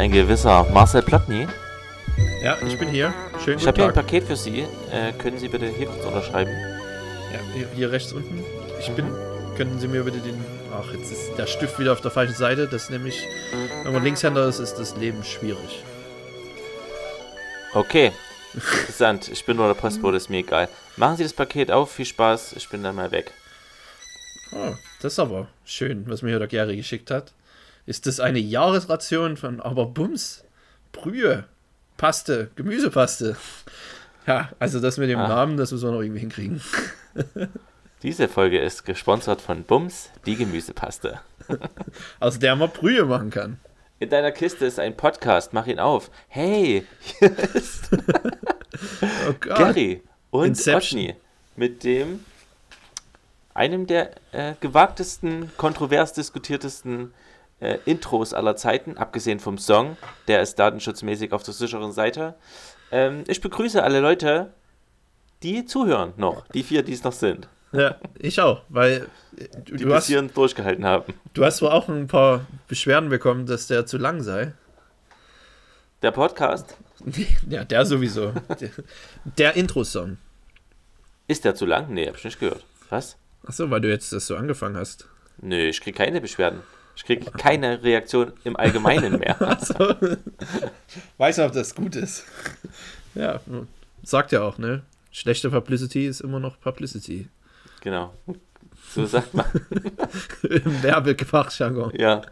ein gewisser Marcel Plotny. Ja, ich bin hier. Schönen Ich habe hier ein. Paket für Sie. Äh, können Sie bitte hier kurz unterschreiben? Ja, hier, hier rechts unten. Ich bin. Können Sie mir bitte den. Ach, jetzt ist der Stift wieder auf der falschen Seite. Das ist nämlich. Wenn man Linkshänder ist, ist das Leben schwierig. Okay. Interessant. Ich bin nur der Postbote, ist mir egal. Machen Sie das Paket auf. Viel Spaß. Ich bin dann mal weg. Oh, das ist aber schön, was mir hier der Gary geschickt hat. Ist das eine Jahresration von aber Bums? Brühe, Paste, Gemüsepaste. Ja, also das mit dem Ah. Namen, das müssen wir noch irgendwie hinkriegen. Diese Folge ist gesponsert von Bums, die Gemüsepaste. Aus der man Brühe machen kann. In deiner Kiste ist ein Podcast. Mach ihn auf. Hey, hier ist Oh. Gary und Inception. Otni mit dem einem der äh, gewagtesten, kontrovers diskutiertesten äh, Intros aller Zeiten, abgesehen vom Song, der ist datenschutzmäßig auf der sicheren Seite. Ähm, ich begrüße alle Leute, die zuhören noch, die vier, die es noch sind, Ja, ich auch, weil äh, du, die du, hast, durchgehalten haben. du hast wohl auch ein paar Beschwerden bekommen, dass der zu lang sei. Der Podcast, Ja, der sowieso. Der, der Intro-Song. ist der zu lang? Nee, hab ich nicht gehört. Was? Achso, weil du jetzt das so angefangen hast. Nö, ich krieg keine Beschwerden. Ich krieg keine Reaktion im Allgemeinen mehr. Also, weiß nicht, ob das gut ist. Ja, sagt ja auch, ne? Schlechte Publicity ist immer noch Publicity. Genau. So sagt man. Im Werbefachjargon. Ja.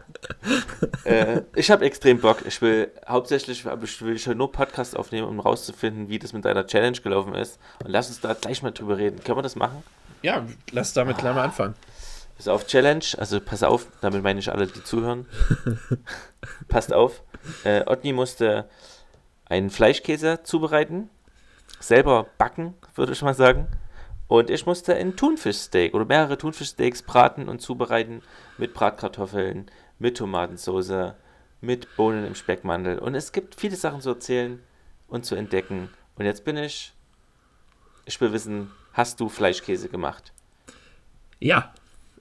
äh, ich habe extrem Bock. Ich will hauptsächlich aber ich will schon nur Podcast aufnehmen, um rauszufinden, wie das mit deiner Challenge gelaufen ist. Und lass uns da gleich mal drüber reden. Können wir das machen? Ja, lass damit gleich mal anfangen. Pass auf, Challenge. Also pass auf, damit meine ich alle, die zuhören. Passt auf. Äh, Otni musste einen Fleischkäse zubereiten. Selber backen, würde ich mal sagen. Und ich musste ein Thunfischsteak oder mehrere Thunfischsteaks braten und zubereiten mit Bratkartoffeln, mit Tomatensauce, mit Bohnen im Speckmantel. Und es gibt viele Sachen zu erzählen und zu entdecken. Und jetzt bin ich. Ich will wissen, hast du Fleischkäse gemacht? Ja,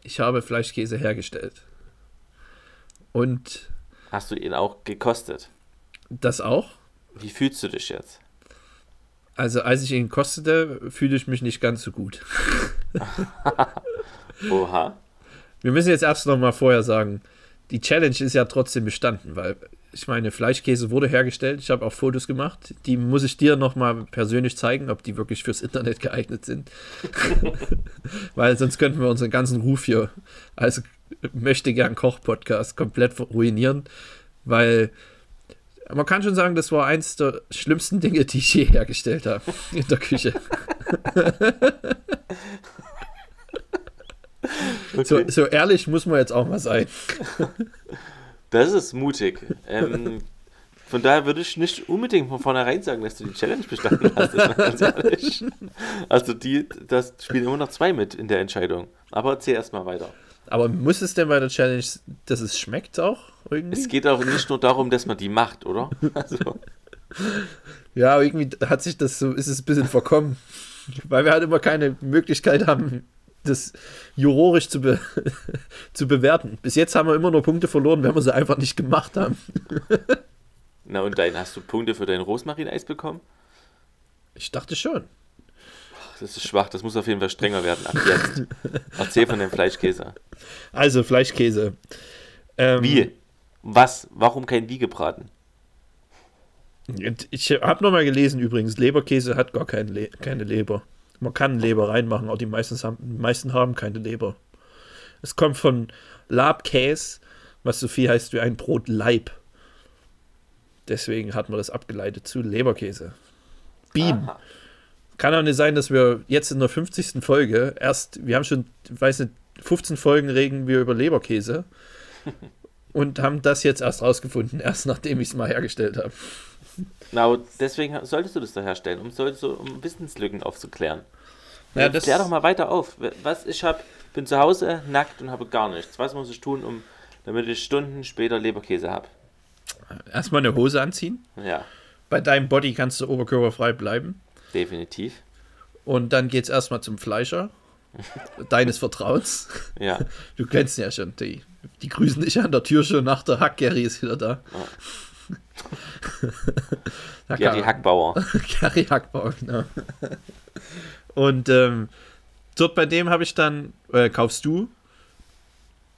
ich habe Fleischkäse hergestellt. Und Hast du ihn auch gekostet? das auch. Wie fühlst du dich jetzt? Also, als ich ihn kostete, fühle ich mich nicht ganz so gut. Oha. Wir müssen jetzt erst noch mal vorher sagen, die Challenge ist ja trotzdem bestanden, weil ich meine, Fleischkäse wurde hergestellt. Ich habe auch Fotos gemacht. Die muss ich dir noch mal persönlich zeigen, ob die wirklich fürs Internet geeignet sind. weil sonst könnten wir unseren ganzen Ruf hier als möchte gern Koch-Podcast komplett ruinieren, weil man kann schon sagen, das war eins der schlimmsten Dinge, die ich je hergestellt habe in der Küche. So, so ehrlich muss man jetzt auch mal sein. Das ist mutig. Ähm, von daher würde ich nicht unbedingt von vornherein sagen, dass du die Challenge bestanden hast. ganz ehrlich. Also die, das spielen immer noch zwei mit in der Entscheidung. Aber erzähl erstmal weiter. Aber muss es denn bei der Challenge, dass es schmeckt auch irgendwie? Es geht auch nicht nur darum, dass man die macht, oder? Also, ja, irgendwie hat sich das so, ist es ein bisschen verkommen. Weil wir halt immer keine Möglichkeit haben, das jurorisch zu, be zu bewerten. Bis jetzt haben wir immer nur Punkte verloren, wenn wir sie einfach nicht gemacht haben. na und dein, hast du Punkte für dein Rosmarineis bekommen? Ich dachte schon. Das ist schwach, das muss auf jeden Fall strenger werden ab jetzt. Erzähl von dem Fleischkäse. Also, Fleischkäse. Ähm, Wie? Was? Warum kein Wie gebraten? Ich habe nochmal gelesen übrigens, Leberkäse hat gar kein Le keine Leber. Man kann Leber reinmachen, aber die meisten haben, die meisten haben keine Leber. Es kommt von Labkäse, was so viel heißt wie ein Brotleib. Deswegen hat man das abgeleitet zu Leberkäse. Beam. Aha. Kann auch nicht sein, dass wir jetzt in der 50. Folge erst, wir haben schon, weiß nicht, 15 Folgen reden wir über Leberkäse und haben das jetzt erst rausgefunden, erst nachdem ich es mal hergestellt habe. Na, aber deswegen solltest du das doch herstellen, um, solltest du, um Wissenslücken aufzuklären. Ja, Ja, das- Klär doch mal weiter auf. Was ich habe, bin zu Hause nackt und habe gar nichts. Was muss ich tun, um, damit ich Stunden später Leberkäse habe? Erstmal eine Hose anziehen. Ja, Bei deinem Body kannst du oberkörperfrei bleiben. definitiv. Und dann geht's erstmal zum Fleischer. Deines Vertrauens. Ja, Du kennst ihn ja schon. Die, die grüßen dich an der Tür schon nach der Hack. Gary ist wieder da. Gary Hackbauer. Gary Hackbauer, genau. Und ähm, dort bei dem habe ich dann, äh, kaufst du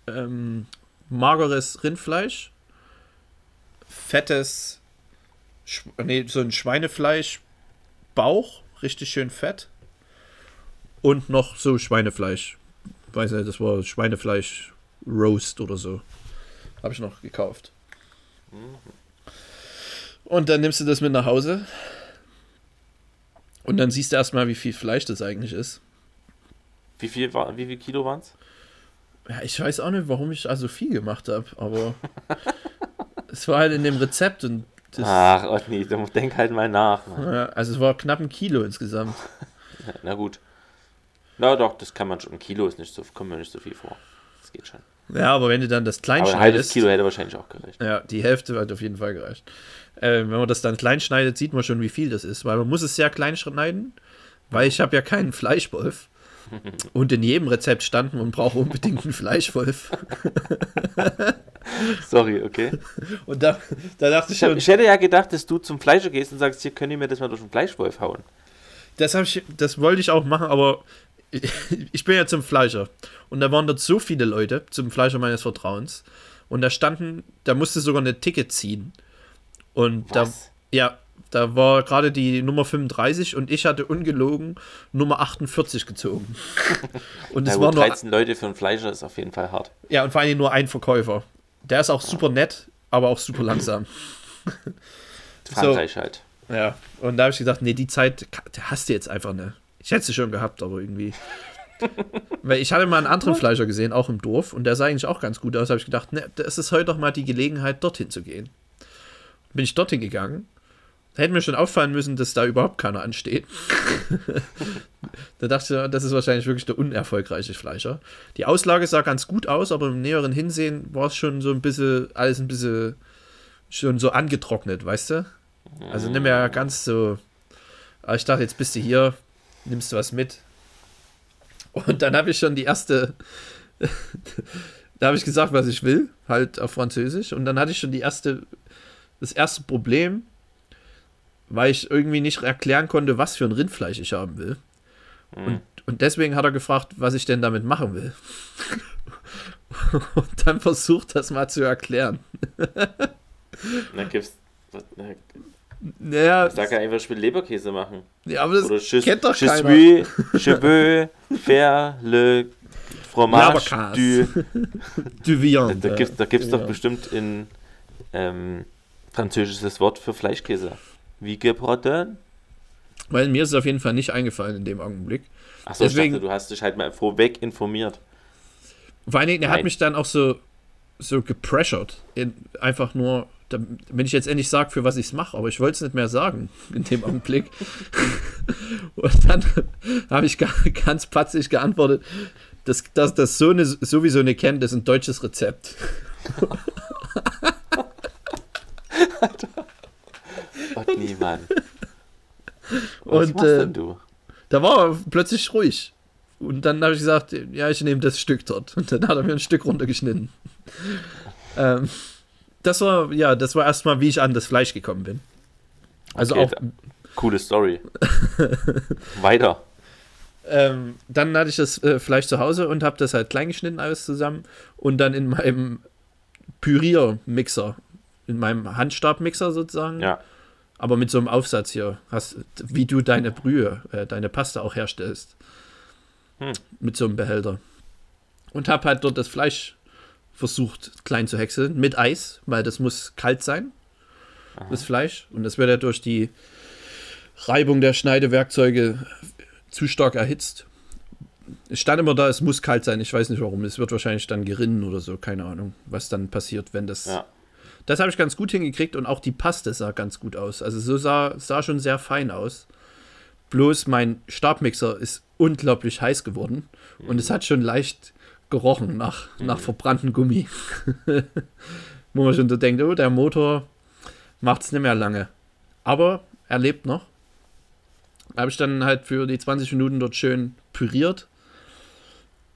ähm, mageres Rindfleisch, fettes, Sch nee, so ein Schweinefleisch, Bauch, richtig schön fett. Und noch so Schweinefleisch. Weiß nicht, das war Schweinefleisch Roast oder so. Habe ich noch gekauft. Und dann nimmst du das mit nach Hause. Und dann siehst du erstmal, wie viel Fleisch das eigentlich ist. Wie viel, war, wie viel Kilo waren es? Ja, ich weiß auch nicht, warum ich also viel gemacht habe, aber es war halt in dem Rezept und das, Ach, Otni, denk halt mal nach. Ja, also es war knapp ein Kilo insgesamt. Na gut. Na doch, das kann man schon. Ein Kilo ist nicht so, kommt mir nicht so viel vor. Das geht schon. Ja, aber wenn du dann das klein Aber ein halbes schneidest, Kilo hätte wahrscheinlich auch gereicht. ja, die Hälfte hat auf jeden Fall gereicht. Äh, wenn man das dann klein schneidet, sieht man schon, wie viel das ist, weil man muss es sehr klein schneiden, weil ich habe ja keinen Fleischwolf. Und in jedem Rezept stand, man braucht unbedingt einen Fleischwolf. Sorry, okay. Und da, da dachte ich schon, ich hätte ja gedacht, dass du zum Fleischer gehst und sagst, hier könnt ihr mir das mal durch den Fleischwolf hauen. das, ich, das wollte ich auch machen, aber ich bin ja zum Fleischer. Und da waren dort so viele Leute, zum Fleischer meines Vertrauens. Und da standen, da musste sogar eine Ticket ziehen. Und da, Was? ja, da war gerade die Nummer 35 und ich hatte ungelogen Nummer 48 gezogen. Und es gut, war nur, 13 Leute für einen Fleischer ist auf jeden Fall hart. ja, und vor allem nur ein Verkäufer. Der ist auch super nett, aber auch super langsam. Frankreich halt. Ja, und da habe ich gedacht, nee, die Zeit hast du jetzt einfach nicht. Ich hätte sie schon gehabt, aber irgendwie. Weil ich hatte mal einen anderen Fleischer gesehen, auch im Dorf, und der sah eigentlich auch ganz gut aus. Da habe ich gedacht, ne, das ist heute doch mal die Gelegenheit, dorthin zu gehen. Bin ich dorthin gegangen. Da hätte mir schon auffallen müssen, dass da überhaupt keiner ansteht. da dachte ich, das ist wahrscheinlich wirklich der unerfolgreiche Fleischer. Die Auslage sah ganz gut aus, aber im näheren Hinsehen war es schon so ein bisschen, alles ein bisschen schon so angetrocknet, weißt du? Also nimm ja ganz so. Aber ich dachte, jetzt bist du hier, nimmst du was mit. Und dann habe ich schon die erste. da habe ich gesagt, was ich will, halt auf Französisch. Und dann hatte ich schon die erste, das erste Problem, weil ich irgendwie nicht erklären konnte, was für ein Rindfleisch ich haben will. Und, und deswegen hat er gefragt, was ich denn damit machen will. und dann versucht das mal zu erklären. Na, gibt's. Na, Naja, sag ja einfach, will Leberkäse machen. ja, aber das Oder je, kennt doch je keiner. suis, je veux faire le fromage du. Du viande. Da gibt's, da gibt's Ja. doch bestimmt in ähm, französisches Wort für Fleischkäse. Wie gebraten? Weil mir ist es auf jeden Fall nicht eingefallen in dem Augenblick. Achso, ich dachte, du hast dich halt mal vorweg informiert. Vor allen Dingen, er hat Nein. mich dann auch so, so gepressured. In, einfach nur, da- wenn ich jetzt endlich sage, für was ich es mache, aber ich wollte es nicht mehr sagen in dem Augenblick. Und dann habe ich ga- ganz patzig geantwortet, dass das, das so eine, sowieso nicht kennt, das ist ein deutsches Rezept. Gott, niemand. Was Und machst äh, denn du? da war er plötzlich ruhig. Und dann habe ich gesagt, ja, ich nehme das Stück dort. Und dann hat er mir ein Stück runtergeschnitten. ähm, das war, ja, das war erstmal, wie ich an das Fleisch gekommen bin. Also Okay, auch, Coole Story. Weiter. ähm, dann hatte ich das äh, Fleisch zu Hause und habe das halt klein geschnitten alles zusammen und dann in meinem Püriermixer, in meinem Handstabmixer sozusagen, Ja. aber mit so einem Aufsatz hier, hast, wie du deine Brühe, äh, deine Pasta auch herstellst. Hm. Mit so einem Behälter. Und habe halt dort das Fleisch versucht klein zu häckseln mit Eis, weil das muss kalt sein, das Fleisch. Und das wird ja durch die Reibung der Schneidewerkzeuge zu stark erhitzt. Es stand immer da, es muss kalt sein. Ich weiß nicht warum. Es wird wahrscheinlich dann gerinnen oder so. Keine Ahnung, was dann passiert, wenn das. Ja. Das habe ich ganz gut hingekriegt und auch die Paste sah ganz gut aus. Also so sah, sah schon sehr fein aus. Bloß mein Stabmixer ist unglaublich heiß geworden und es hat schon leicht gerochen nach, nach verbranntem Gummi. Wo man schon so denkt, oh, der Motor macht es nicht mehr lange. Aber er lebt noch. Habe ich dann halt für die 20 Minuten dort schön püriert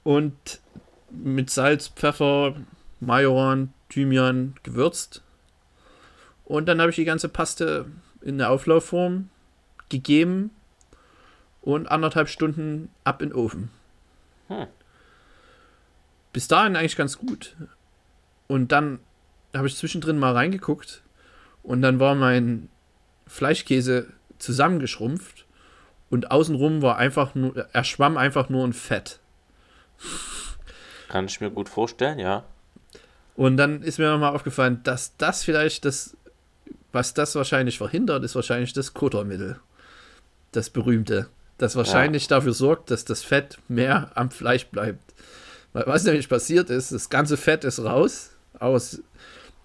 und mit Salz, Pfeffer, Majoran, Thymian gewürzt. Und dann habe ich die ganze Paste in der Auflaufform gegeben und anderthalb Stunden ab in den Ofen. Hm. Bis dahin eigentlich ganz gut. Und dann habe ich zwischendrin mal reingeguckt und dann war mein Fleischkäse zusammengeschrumpft und außenrum war einfach nur, er schwamm einfach nur in Fett. Kann ich mir gut vorstellen, ja. Und dann ist mir nochmal aufgefallen, dass das vielleicht das, was das wahrscheinlich verhindert, ist wahrscheinlich das Kuttermittel. Das berühmte. Das wahrscheinlich dafür sorgt, dass das Fett mehr am Fleisch bleibt. Weil was nämlich passiert ist, das ganze Fett ist raus aus,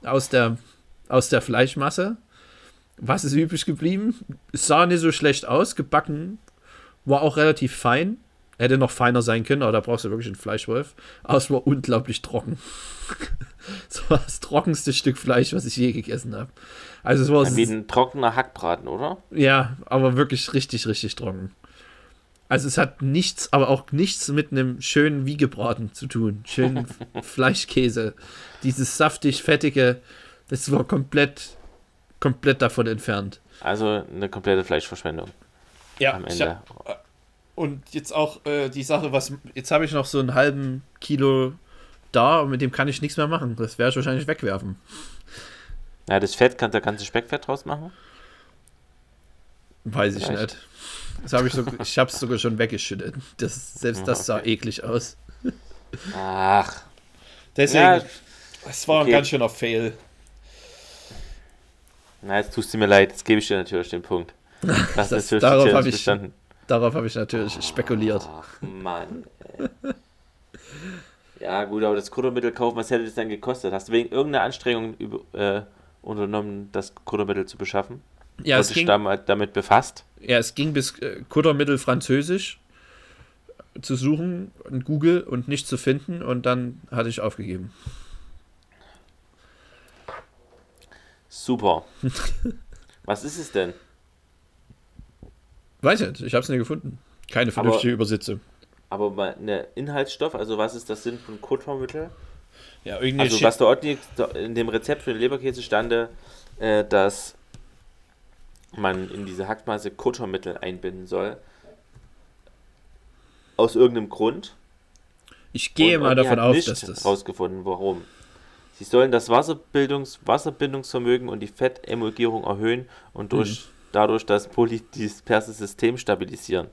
aus, der, aus der Fleischmasse. Was ist übrig geblieben? Es sah nicht so schlecht aus, gebacken, war auch relativ fein. Hätte noch feiner sein können, aber da brauchst du wirklich einen Fleischwolf. Aber es war unglaublich trocken. das war das trockenste Stück Fleisch, was ich je gegessen habe. Also es war Wie ein trockener Hackbraten, oder? ja, aber wirklich richtig, richtig trocken. Also es hat nichts, aber auch nichts mit einem schönen Wiegebraten zu tun. Schönen Fleischkäse. Dieses saftig, fettige, das war komplett, komplett davon entfernt. Also eine komplette Fleischverschwendung Ja, am Ende. und jetzt auch äh, die Sache, was jetzt habe ich noch so einen halben Kilo da und mit dem kann ich nichts mehr machen. Das werde ich wahrscheinlich wegwerfen. Ja, das Fett, kann, da kannst du Speckfett draus machen. Weiß ich Vielleicht. nicht. Das habe ich so, ich habe es sogar schon weggeschüttet. Das, selbst das sah eklig aus. Ach, Deswegen, Ja, es war okay. ein ganz schöner Fail. na, jetzt tust du mir leid, jetzt gebe ich dir natürlich den Punkt. Das, Das- darauf hab Challenge ich-. Darauf habe ich natürlich spekuliert. Ach, Mann. Ey. ja, gut, aber das Kuttermittel kaufen, was hätte das dann gekostet? Hast du wegen irgendeiner Anstrengung über, äh, unternommen, das Kuttermittel zu beschaffen? Ja, Und es ging, damit, damit befasst? ja, es ging bis äh, Kuttermittel Französisch zu suchen in Google und nicht zu finden und dann hatte ich aufgegeben. Super. was ist es denn? Weiß nicht, ich habe es nicht gefunden. Keine vernünftige Übersetzung. Aber mal eine Inhaltsstoff, also was ist das Sinn von Kuttermittel? Ja, irgendwie Also was Otni in dem Rezept für den Leberkäse stande, äh, dass man in diese Hackmasse Kuttermittel einbinden soll. Aus irgendeinem Grund. ich gehe Und mal davon aus, dass das. rausgefunden, warum. Sie sollen das Wasserbildungs Wasserbindungsvermögen und die Fettemulgierung erhöhen und durch, Mhm. dadurch das polydisperse System stabilisieren.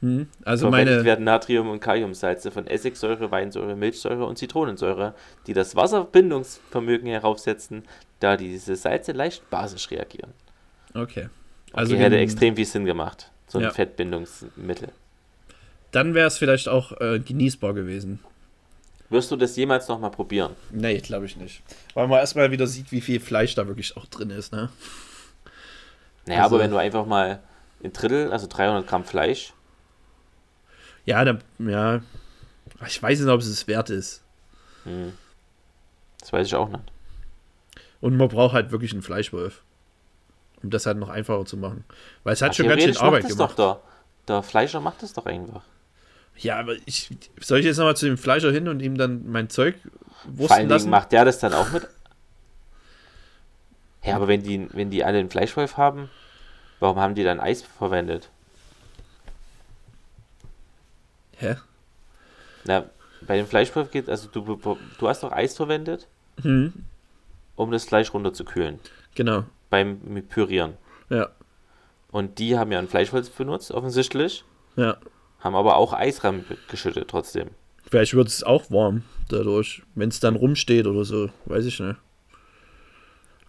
Hm, also Verwendet meine, werden Natrium- und Kaliumsalze von Essigsäure, Weinsäure, Milchsäure und Zitronensäure, die das Wasserbindungsvermögen heraufsetzen, da diese Salze leicht basisch reagieren. Okay. Also Also hätte extrem viel Sinn gemacht, so ein Ja. Fettbindungsmittel. dann wäre es vielleicht auch äh, genießbar gewesen. Wirst du das jemals nochmal probieren? Nee, glaube ich nicht. Weil man erstmal wieder sieht, wie viel Fleisch da wirklich auch drin ist, ne? Naja, Also- aber wenn du einfach mal ein Drittel, also 300 Gramm Fleisch, Ja, da, ja. Ich weiß nicht, ob es es wert ist. hm, das weiß ich auch nicht. Und man braucht halt wirklich einen Fleischwolf. Um das halt noch einfacher zu machen. Weil es hat Ja, schon ganz schön Arbeit gemacht. Doch der, der Fleischer macht das doch einfach. Ja, aber ich. Soll ich jetzt nochmal zu dem Fleischer hin und ihm dann mein Zeug Vor allen wursten Dingen lassen? macht der das dann auch mit. Ja, aber wenn die, wenn die alle einen Fleischwolf haben, warum haben die dann Eis verwendet? Hä? Na, bei dem Fleischwolf geht, also du, du hast doch Eis verwendet, Hm, um das Fleisch runterzukühlen. genau. Beim Pürieren. Ja. Und die haben ja einen Fleischwolf benutzt, offensichtlich. Ja. Haben aber auch Eis geschüttet trotzdem. Vielleicht wird es auch warm dadurch, wenn es dann rumsteht oder so. Weiß ich nicht.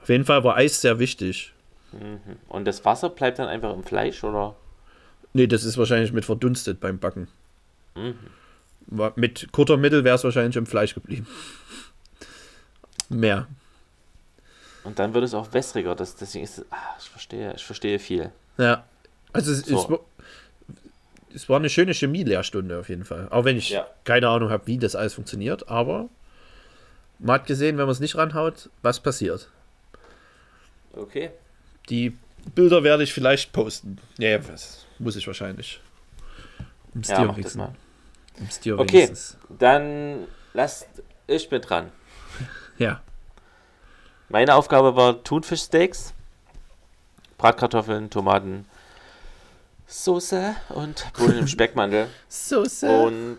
Auf jeden Fall war Eis sehr wichtig. Mhm. Und das Wasser bleibt dann einfach im Fleisch, oder? Nee, das ist wahrscheinlich mit verdunstet beim Backen. Mhm. Mit Kuttermittel wäre es wahrscheinlich im Fleisch geblieben. Mehr. Und dann wird es auch wässriger. Das, deswegen ist es, ah, ich verstehe, ich verstehe viel. Ja. Also es, So. es, war, es war eine schöne Chemie-Lehrstunde auf jeden Fall. Auch wenn ich Ja. keine Ahnung habe, wie das alles funktioniert, aber man hat gesehen, wenn man es nicht ranhaut, was passiert. Okay. Die Bilder werde ich vielleicht posten. Ja, was muss ich wahrscheinlich. Ums Ja, Tier mach das wichsen. mal. Ums Tier Okay. wenigstens. Dann lasst ich mit dran. Ja. Meine Aufgabe war Thunfischsteaks, Bratkartoffeln, Tomaten, Soße und Bohnen im Speckmantel. Soße. Und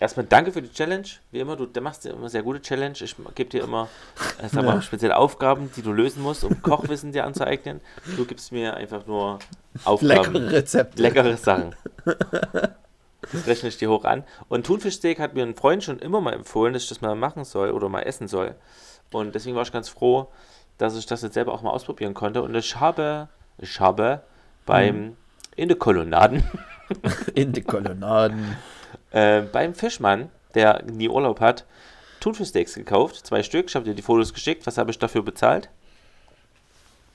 erstmal danke für die Challenge. Wie immer, du machst ja immer sehr gute Challenge. Ich gebe dir immer sag mal, Ja. spezielle Aufgaben, die du lösen musst, um Kochwissen dir anzueignen. Du gibst mir einfach nur Aufgaben. Leckere Rezepte. leckere Sachen. Das rechne ich dir hoch an. Und Thunfischsteak hat mir ein Freund schon immer mal empfohlen, dass ich das mal machen soll oder mal essen soll. Und deswegen war ich ganz froh, dass ich das jetzt selber auch mal ausprobieren konnte. Und ich habe, ich habe beim, in der Kolonnaden, In die Kolonnaden. äh, beim Fischmann, der nie Urlaub hat, Thunfischsteaks gekauft. Zwei Stück. Ich habe dir die Fotos geschickt. Was habe ich dafür bezahlt?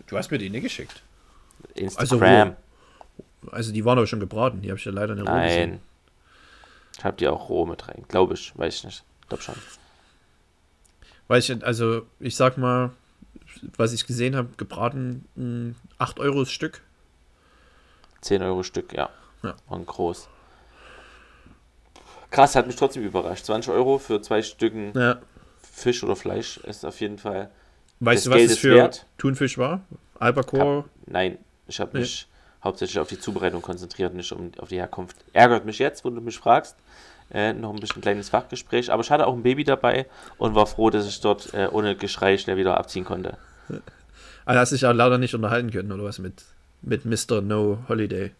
Du hast mir die nicht geschickt. Instagram. Also die waren aber schon gebraten. Die habe ich ja leider nicht roh gesehen. Nein. Ich habe die auch roh mit rein. Glaube ich. Weiß ich nicht. Glaub schon. Weiß ich, also ich sag mal, was ich gesehen habe, gebraten mh, 8 Euro das Stück. 10 Euro Stück, ja. Ja. Und groß. Krass, hat mich trotzdem überrascht. 20 Euro für zwei Stücken Ja. Fisch oder Fleisch ist auf jeden Fall. Weißt du, was Geld es für wert. Thunfisch war? Albacore? Nein, ich habe Nee. mich hauptsächlich auf die Zubereitung konzentriert, nicht um, auf die Herkunft. Ärgert mich jetzt, wo du mich fragst. Äh, noch ein bisschen kleines Fachgespräch. Aber ich hatte auch ein Baby dabei und war froh, dass ich dort äh, ohne Geschrei schnell wieder abziehen konnte. Ah, hast dich ja leider nicht unterhalten können, oder was mit, mit Mr. No Holiday.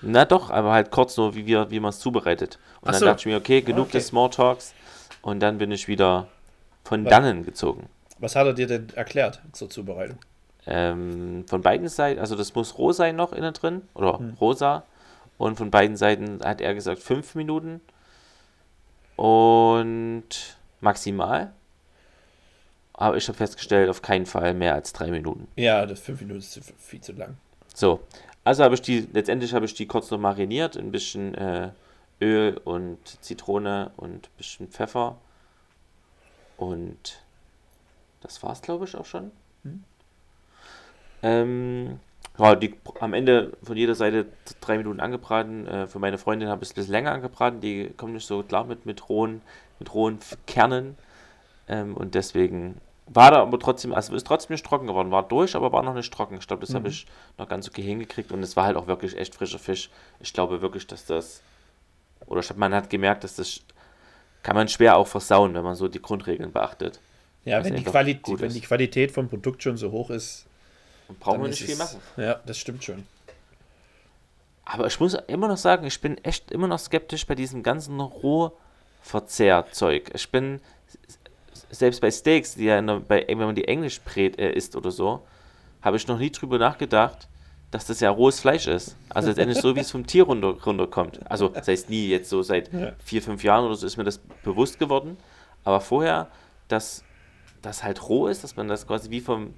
Na doch, aber halt kurz nur, wie, wir, wie man es zubereitet. Und Ach dann so. dachte ich mir, okay, genug Okay. des Smalltalks. Und dann bin ich wieder von Was? dannen gezogen. Was hat er dir denn erklärt zur Zubereitung? Ähm, von beiden Seiten, also das muss roh sein noch innen drin, oder Hm. rosa. Und von beiden Seiten hat er gesagt fünf Minuten. Und maximal. Aber ich habe festgestellt, auf keinen Fall mehr als drei Minuten. Ja, das 5 Minuten ist viel zu lang. So, also habe ich die, letztendlich habe ich die kurz noch mariniert, ein bisschen äh, Öl und Zitrone und ein bisschen Pfeffer. Und das war's, glaube ich, auch schon. Hm. Ähm, ja, die, am Ende von jeder Seite drei Minuten angebraten. Äh, für meine Freundin habe ich es ein bisschen länger angebraten. Die kommt nicht so klar mit, mit rohen, mit rohen Kernen. Ähm, und deswegen war da aber trotzdem, also ist trotzdem nicht trocken geworden. War durch, aber war noch nicht trocken. Ich glaube, das habe Mhm. ich noch ganz okay hingekriegt. Und es war halt auch wirklich echt frischer Fisch. Ich glaube wirklich, dass das, oder ich hab- man hat gemerkt, dass das kann man schwer auch versauen, wenn man so die Grundregeln beachtet. Ja, wenn die, Qualität, wenn die Qualität vom Produkt schon so hoch ist, Und brauchen wir nicht viel machen. Ja, das stimmt schon. Aber ich muss immer noch sagen, ich bin echt immer noch skeptisch bei diesem ganzen Rohverzehrzeug. Ich bin selbst bei Steaks, die ja der, bei, wenn man die englisch brät, äh, isst oder so, habe ich noch nie drüber nachgedacht, dass das ja rohes Fleisch ist. Also letztendlich so, wie es vom Tier runter, runterkommt. Also das heißt nie, jetzt so seit Ja. vier, fünf Jahren oder so ist mir das bewusst geworden. Aber vorher, dass das halt roh ist, dass man das quasi wie vom,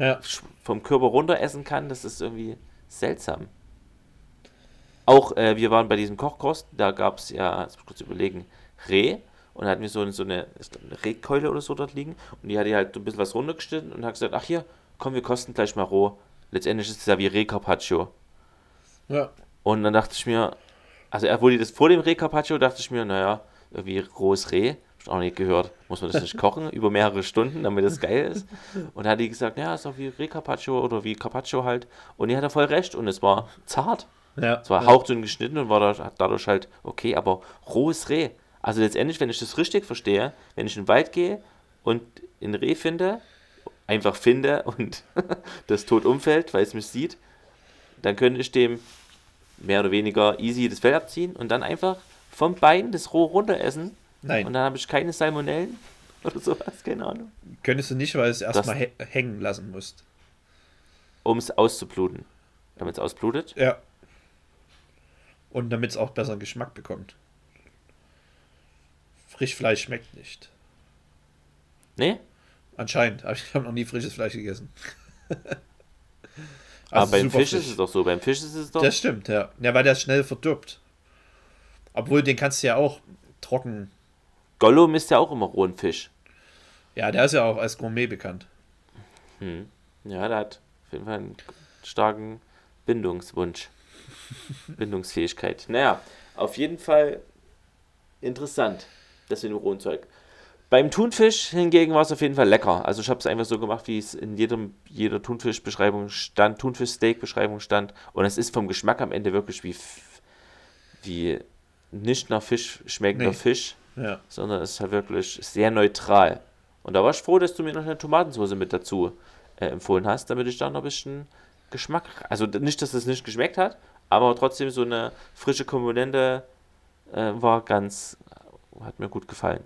Ja. vom Körper runter essen kann, das ist irgendwie seltsam. Auch äh, wir waren bei diesem Kochkost, da gab es ja, jetzt muss ich kurz überlegen, Reh. Und da hatten wir so, so eine, eine Rehkeule oder so dort liegen. Und die hat die halt so ein bisschen was runtergeschnitten und hat gesagt, ach hier, komm, wir kosten gleich mal roh. Letztendlich ist es ja wie Reh-Carpaccio. Ja. Und dann dachte ich mir, also er wurde das vor dem Reh-Carpaccio, dachte ich mir, naja, irgendwie rohes Reh, hab auch nicht gehört. Muss man das nicht kochen über mehrere Stunden, damit das geil ist? Und da hat die gesagt, ja, ist auch wie Reh-Carpaccio oder wie Carpaccio halt. Und die hatte voll recht und es war zart. Ja. Es war hauchdünn geschnitten und war da- dadurch halt okay, aber rohes Reh. Also letztendlich, wenn ich das richtig verstehe, wenn ich in den Wald gehe und ein Reh finde, einfach finde und das tot umfällt, weil es mich sieht, dann könnte ich dem mehr oder weniger easy das Fell abziehen und dann einfach vom Bein das Roh runter essen Nein, und dann habe ich keine Salmonellen oder sowas, keine Ahnung. könntest du nicht, weil es Das- erstmal hä- hängen lassen musst. Um es auszubluten. Damit es ausblutet. Ja. Und damit es auch besser Geschmack bekommt. Frischfleisch schmeckt nicht. Nee? Anscheinend. Aber ich habe noch nie frisches Fleisch gegessen. Aber Also beim super Fisch frisch. ist es doch so. Beim Fisch ist es doch. Das stimmt, ja. Ja, weil der schnell verdirbt. Obwohl, den kannst du ja auch trocken. Gollum ist ja auch immer rohen Fisch. Ja, der ist ja auch als Gourmet bekannt. Hm. Ja, der hat auf jeden Fall einen starken Bindungswunsch. Bindungsfähigkeit. Naja, auf jeden Fall interessant, das mit dem rohen Zeug. Beim Thunfisch hingegen war es auf jeden Fall lecker. Also ich habe es einfach so gemacht, wie es in jedem, jeder Thunfischbeschreibung stand, Thunfischsteak-Beschreibung stand. Und es ist vom Geschmack am Ende wirklich wie, wie nicht nach Fisch schmeckender Nee. Fisch, Ja. sondern es ist halt wirklich sehr neutral. Und da war ich froh, dass du mir noch eine Tomatensauce mit dazu äh, empfohlen hast, damit ich da noch ein bisschen Geschmack. Also nicht, dass es nicht geschmeckt hat, aber trotzdem so eine frische Komponente äh, war ganz, hat mir gut gefallen.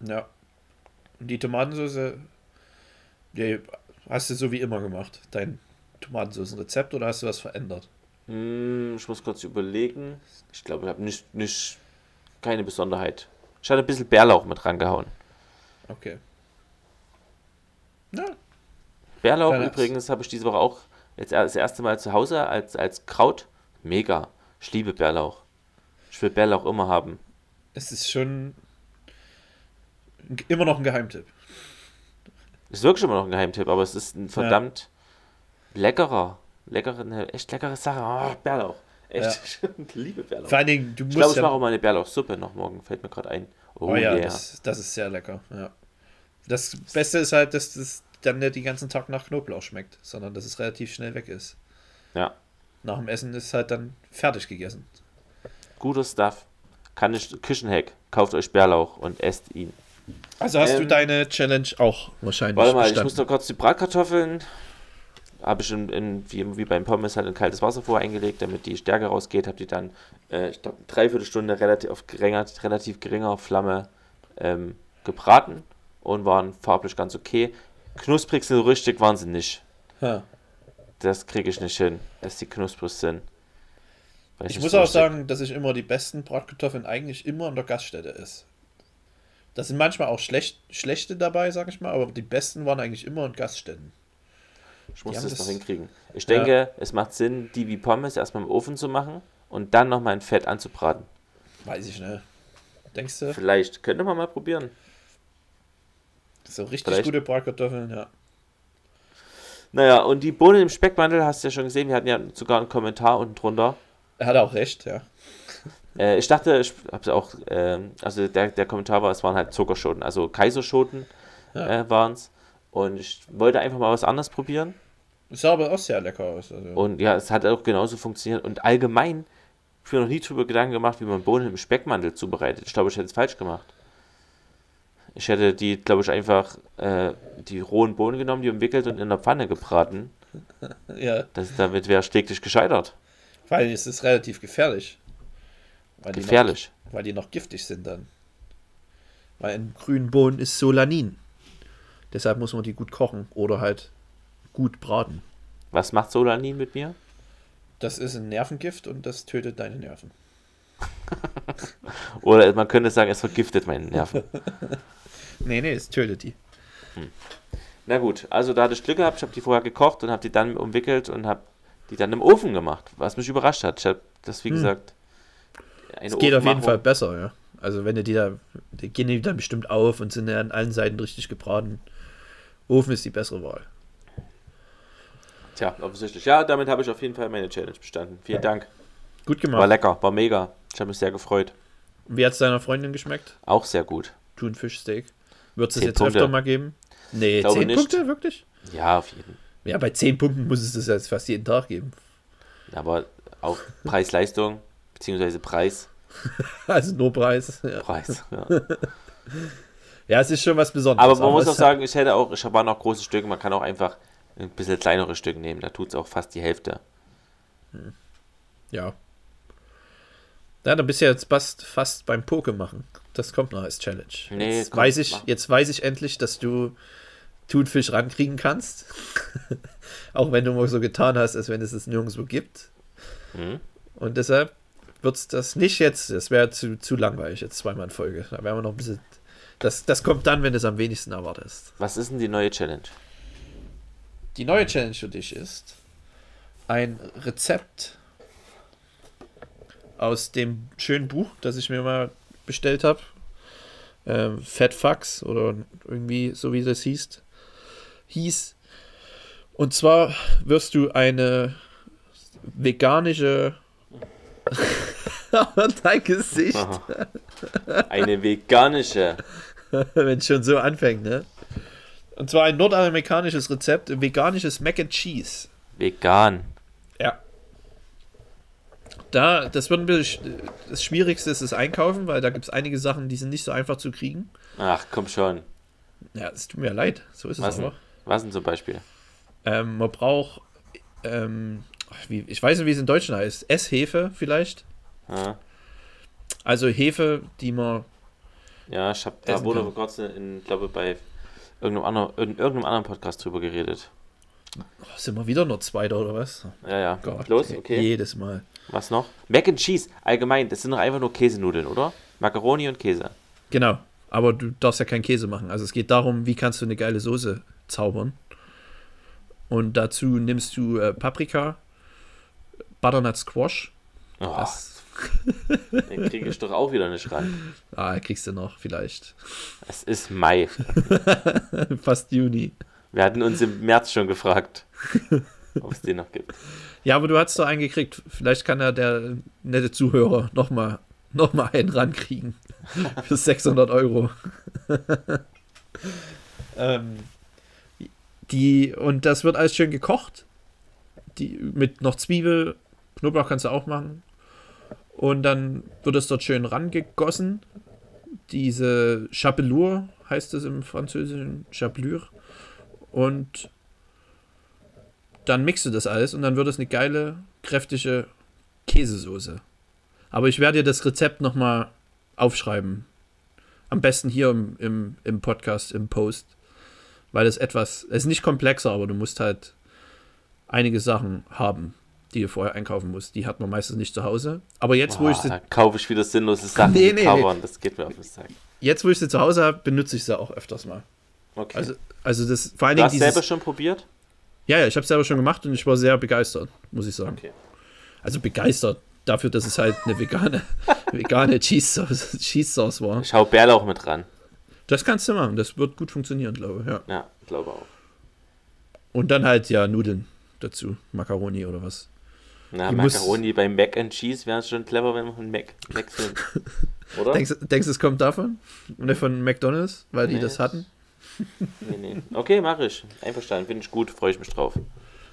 Ja. Und die Tomatensauce, die hast du so wie immer gemacht, dein Tomatensoßenrezept oder hast du was verändert? Hm, ich muss kurz überlegen. Ich glaube, ich habe nicht, nicht, keine Besonderheit. Ich hatte ein bisschen Bärlauch mit rangehauen. Okay. Ja, Bärlauch Ja, das- übrigens habe ich diese Woche auch jetzt das erste Mal zu Hause als, als Kraut. Mega. Ich liebe Bärlauch. Ich will Bärlauch immer haben. es ist schon immer noch ein Geheimtipp. Ist wirklich immer noch ein Geheimtipp, aber es ist ein verdammt leckerer, leckere, eine echt leckere Sache. Oh, Bärlauch. Echt, ich liebe Bärlauch. Vor allen Dingen, du Ich glaube, musst ich mache ja. auch mal eine Bärlauchsuppe noch morgen. Fällt mir gerade ein. Oh, Oh ja, yeah. das, das ist sehr lecker. Ja. Das Beste ist halt, dass das dann nicht den ganzen Tag nach Knoblauch schmeckt, sondern dass es relativ schnell weg ist. Ja, Nach dem Essen ist halt dann fertig gegessen. guter Stuff. Kann ich, Küchenhack. Kauft euch Bärlauch und esst ihn. Also hast du Ähm, deine Challenge auch wahrscheinlich Warte mal, ich bestanden. muss noch kurz die Bratkartoffeln. Habe ich in, in, wie, wie beim Pommes halt in kaltes Wasser vorher eingelegt, damit die Stärke rausgeht. Habe die dann, äh, ich glaube, dreiviertel Stunde relativ, auf geringer, relativ geringer Flamme ähm, gebraten und waren farblich ganz okay. Knusprig sind richtig waren sie nicht. Ha. Das kriege ich nicht hin, dass die knusprig sind. Weiß Ich muss auch sagen, dass ich immer die besten Bratkartoffeln eigentlich immer in der Gaststätte esse. Da sind manchmal auch schlecht, schlechte dabei, sag ich mal, aber die besten waren eigentlich immer in Gaststätten. Ich muss haben das noch das- hinkriegen. Ich denke, es macht Sinn, die wie Pommes erstmal im Ofen zu machen und dann nochmal in Fett anzubraten. Weiß ich nicht. Denkst du? Vielleicht könnte man mal probieren. So richtig Vielleicht. gute Bratkartoffeln, ja. Naja, und die Bohnen im Speckmantel hast du ja schon gesehen. Wir hatten ja sogar einen Kommentar unten drunter. Er hat auch recht, ja. Äh, ich dachte, ich hab's auch, ähm, also der, der Kommentar war, es waren halt Zuckerschoten, also Kaiserschoten Ja. äh, waren es. Und ich wollte einfach mal was anderes probieren. Sah aber auch sehr lecker aus. Also. Und ja, es hat auch genauso funktioniert. Und allgemein, ich mir noch nie drüber Gedanken gemacht, wie man Bohnen im Speckmantel zubereitet. Ich glaube, ich hätte es falsch gemacht. Ich hätte die, glaube ich, einfach äh, die rohen Bohnen genommen, die umwickelt und in der Pfanne gebraten. ja, Das, damit wäre ich täglich gescheitert. weil es ist relativ gefährlich. Weil die Gefährlich. Noch, weil die noch giftig sind dann. Weil in grünen Bohnen ist Solanin. Deshalb muss man die gut kochen oder halt gut braten. Was macht Solanin mit mir? Das ist ein Nervengift und das tötet deine Nerven. Oder man könnte sagen, es vergiftet meine Nerven. Nee, nee, es tötet die. Na gut, also da hatte ich Glück gehabt, ich habe die vorher gekocht und habe die dann umwickelt und habe die dann im Ofen gemacht, was mich überrascht hat. Ich habe das, wie Hm. gesagt, Es geht auf jeden Fall besser, ja. Also wenn du die da, die gehen die dann bestimmt auf und sind ja an allen Seiten richtig gebraten. Ofen ist die bessere Wahl. Tja, offensichtlich. Ja, damit habe ich auf jeden Fall meine Challenge bestanden. Vielen Dank. Gut War gemacht. lecker, war mega. Ich habe mich sehr gefreut. Wie hat es deiner Freundin geschmeckt? Auch sehr gut. Thunfischsteak. Würdest du es jetzt Punkte. öfter mal geben? Nee, Glaube 10 nicht. Punkte, wirklich? Ja, auf jeden. Ja, bei 10 Punkten muss es das jetzt fast jeden Tag geben. Aber auch Preis-Leistung, beziehungsweise Preis. Also nur Preis. Ja, Preis. Ja. ja es ist schon was Besonderes. Aber man muss es auch sagen, ich hätte auch, ich habe noch große Stücke, man kann auch einfach ein bisschen kleinere Stücke nehmen. Da tut es auch fast die Hälfte. Ja. Ja, dann bist du jetzt fast, fast beim Poke machen. Das kommt noch als Challenge. Nee, jetzt, komm, weiß ich, mach. jetzt weiß ich endlich, dass du Thunfisch rankriegen kannst. Auch wenn du mal so getan hast, als wenn es es nirgendwo gibt. Mhm. Und deshalb wird es das nicht jetzt. Das wäre zu, zu langweilig, jetzt zweimal in Folge. Da wären wir noch ein bisschen. Das, das kommt dann, wenn du es am wenigsten erwartest. Was ist denn die neue Challenge? Die neue Challenge für dich ist ein Rezept aus dem schönen Buch, das ich mir mal bestellt habe. Ähm, Fat Fucks oder irgendwie so wie das hieß. hieß. Und zwar wirst du eine veganische. Dein Gesicht. Eine veganische Wenn es schon so anfängt, ne? Und zwar ein nordamerikanisches Rezept, veganisches Mac and Cheese. Vegan. Ja. Da, das wird ein bisschen, das Schwierigste ist das Einkaufen, weil da gibt es einige Sachen, die sind nicht so einfach zu kriegen. Ach, komm schon. Ja, es tut mir leid, so ist Was es denn, aber. was denn zum Beispiel? Ähm, man braucht, ähm, wie, ich weiß nicht, wie es in Deutschland heißt, Esshefe vielleicht. Ja, Also Hefe, die man, ja ich hab, da wurde vor kurzem, in, glaube bei irgendeinem anderen, in irgendeinem anderen Podcast drüber geredet. oh, sind wir wieder nur Zweiter oder was? Ja, ja. Gott, Los, okay. Jedes Mal. Was noch? Mac and Cheese, allgemein, das sind doch einfach nur Käsenudeln, oder? Macaroni und Käse. Genau, aber du darfst ja keinen Käse machen. Also es geht darum, wie kannst du eine geile Soße zaubern. Und dazu nimmst du äh, Paprika, Butternut Squash. Oh, Das, den kriege ich doch auch wieder nicht ran. ah, kriegst du noch vielleicht. Es ist Mai. Fast Juni. Wir hatten uns im März schon gefragt, ob es den noch gibt. Ja, aber du hast doch einen gekriegt. Vielleicht kann ja der nette Zuhörer nochmal noch mal einen rankriegen. Für 600 Euro. ähm, die, und das wird alles schön gekocht. Die, mit noch Zwiebel, Knoblauch kannst du auch machen. Und dann wird es dort schön rangegossen. Diese Chapelure heißt es im Französischen, Chapelure. Und dann mixt du das alles und dann wird es eine geile, kräftige Käsesoße. Aber ich werde dir das Rezept nochmal aufschreiben. Am besten hier im, im, im Podcast, im Post. Weil es etwas, es ist nicht komplexer, aber du musst halt einige Sachen haben, die du vorher einkaufen musst. Die hat man meistens nicht zu Hause. Aber jetzt, wo ich Boah, sie, kaufe ich wieder sinnlose Sachen, Nee, nee, covern. Das geht mir auf den Sack. jetzt, wo ich sie zu Hause habe, benutze ich sie auch öfters mal. Okay. Also, also das, vor allen du Dingen hast selber dieses, schon probiert? ja, ja, ich habe es selber schon gemacht und ich war sehr begeistert, muss ich sagen. Okay. Also begeistert dafür, dass es halt eine vegane, vegane Cheese Sauce, Cheese Sauce war. Ich hau Bärlauch mit ran. Das kannst du machen, das wird gut funktionieren, glaube ich. Ja. Ja, glaube auch. Und dann halt ja Nudeln dazu, Macaroni oder was. Na, Die Macaroni beim Mac and Cheese wäre schon clever, wenn wir einen Mac, sind. Oder? Denkst, denkst du, es kommt davon? Oder von McDonalds, weil die Nee. das hatten? nee, nee. Okay, mache ich. Einverstanden, finde ich gut, freue ich mich drauf.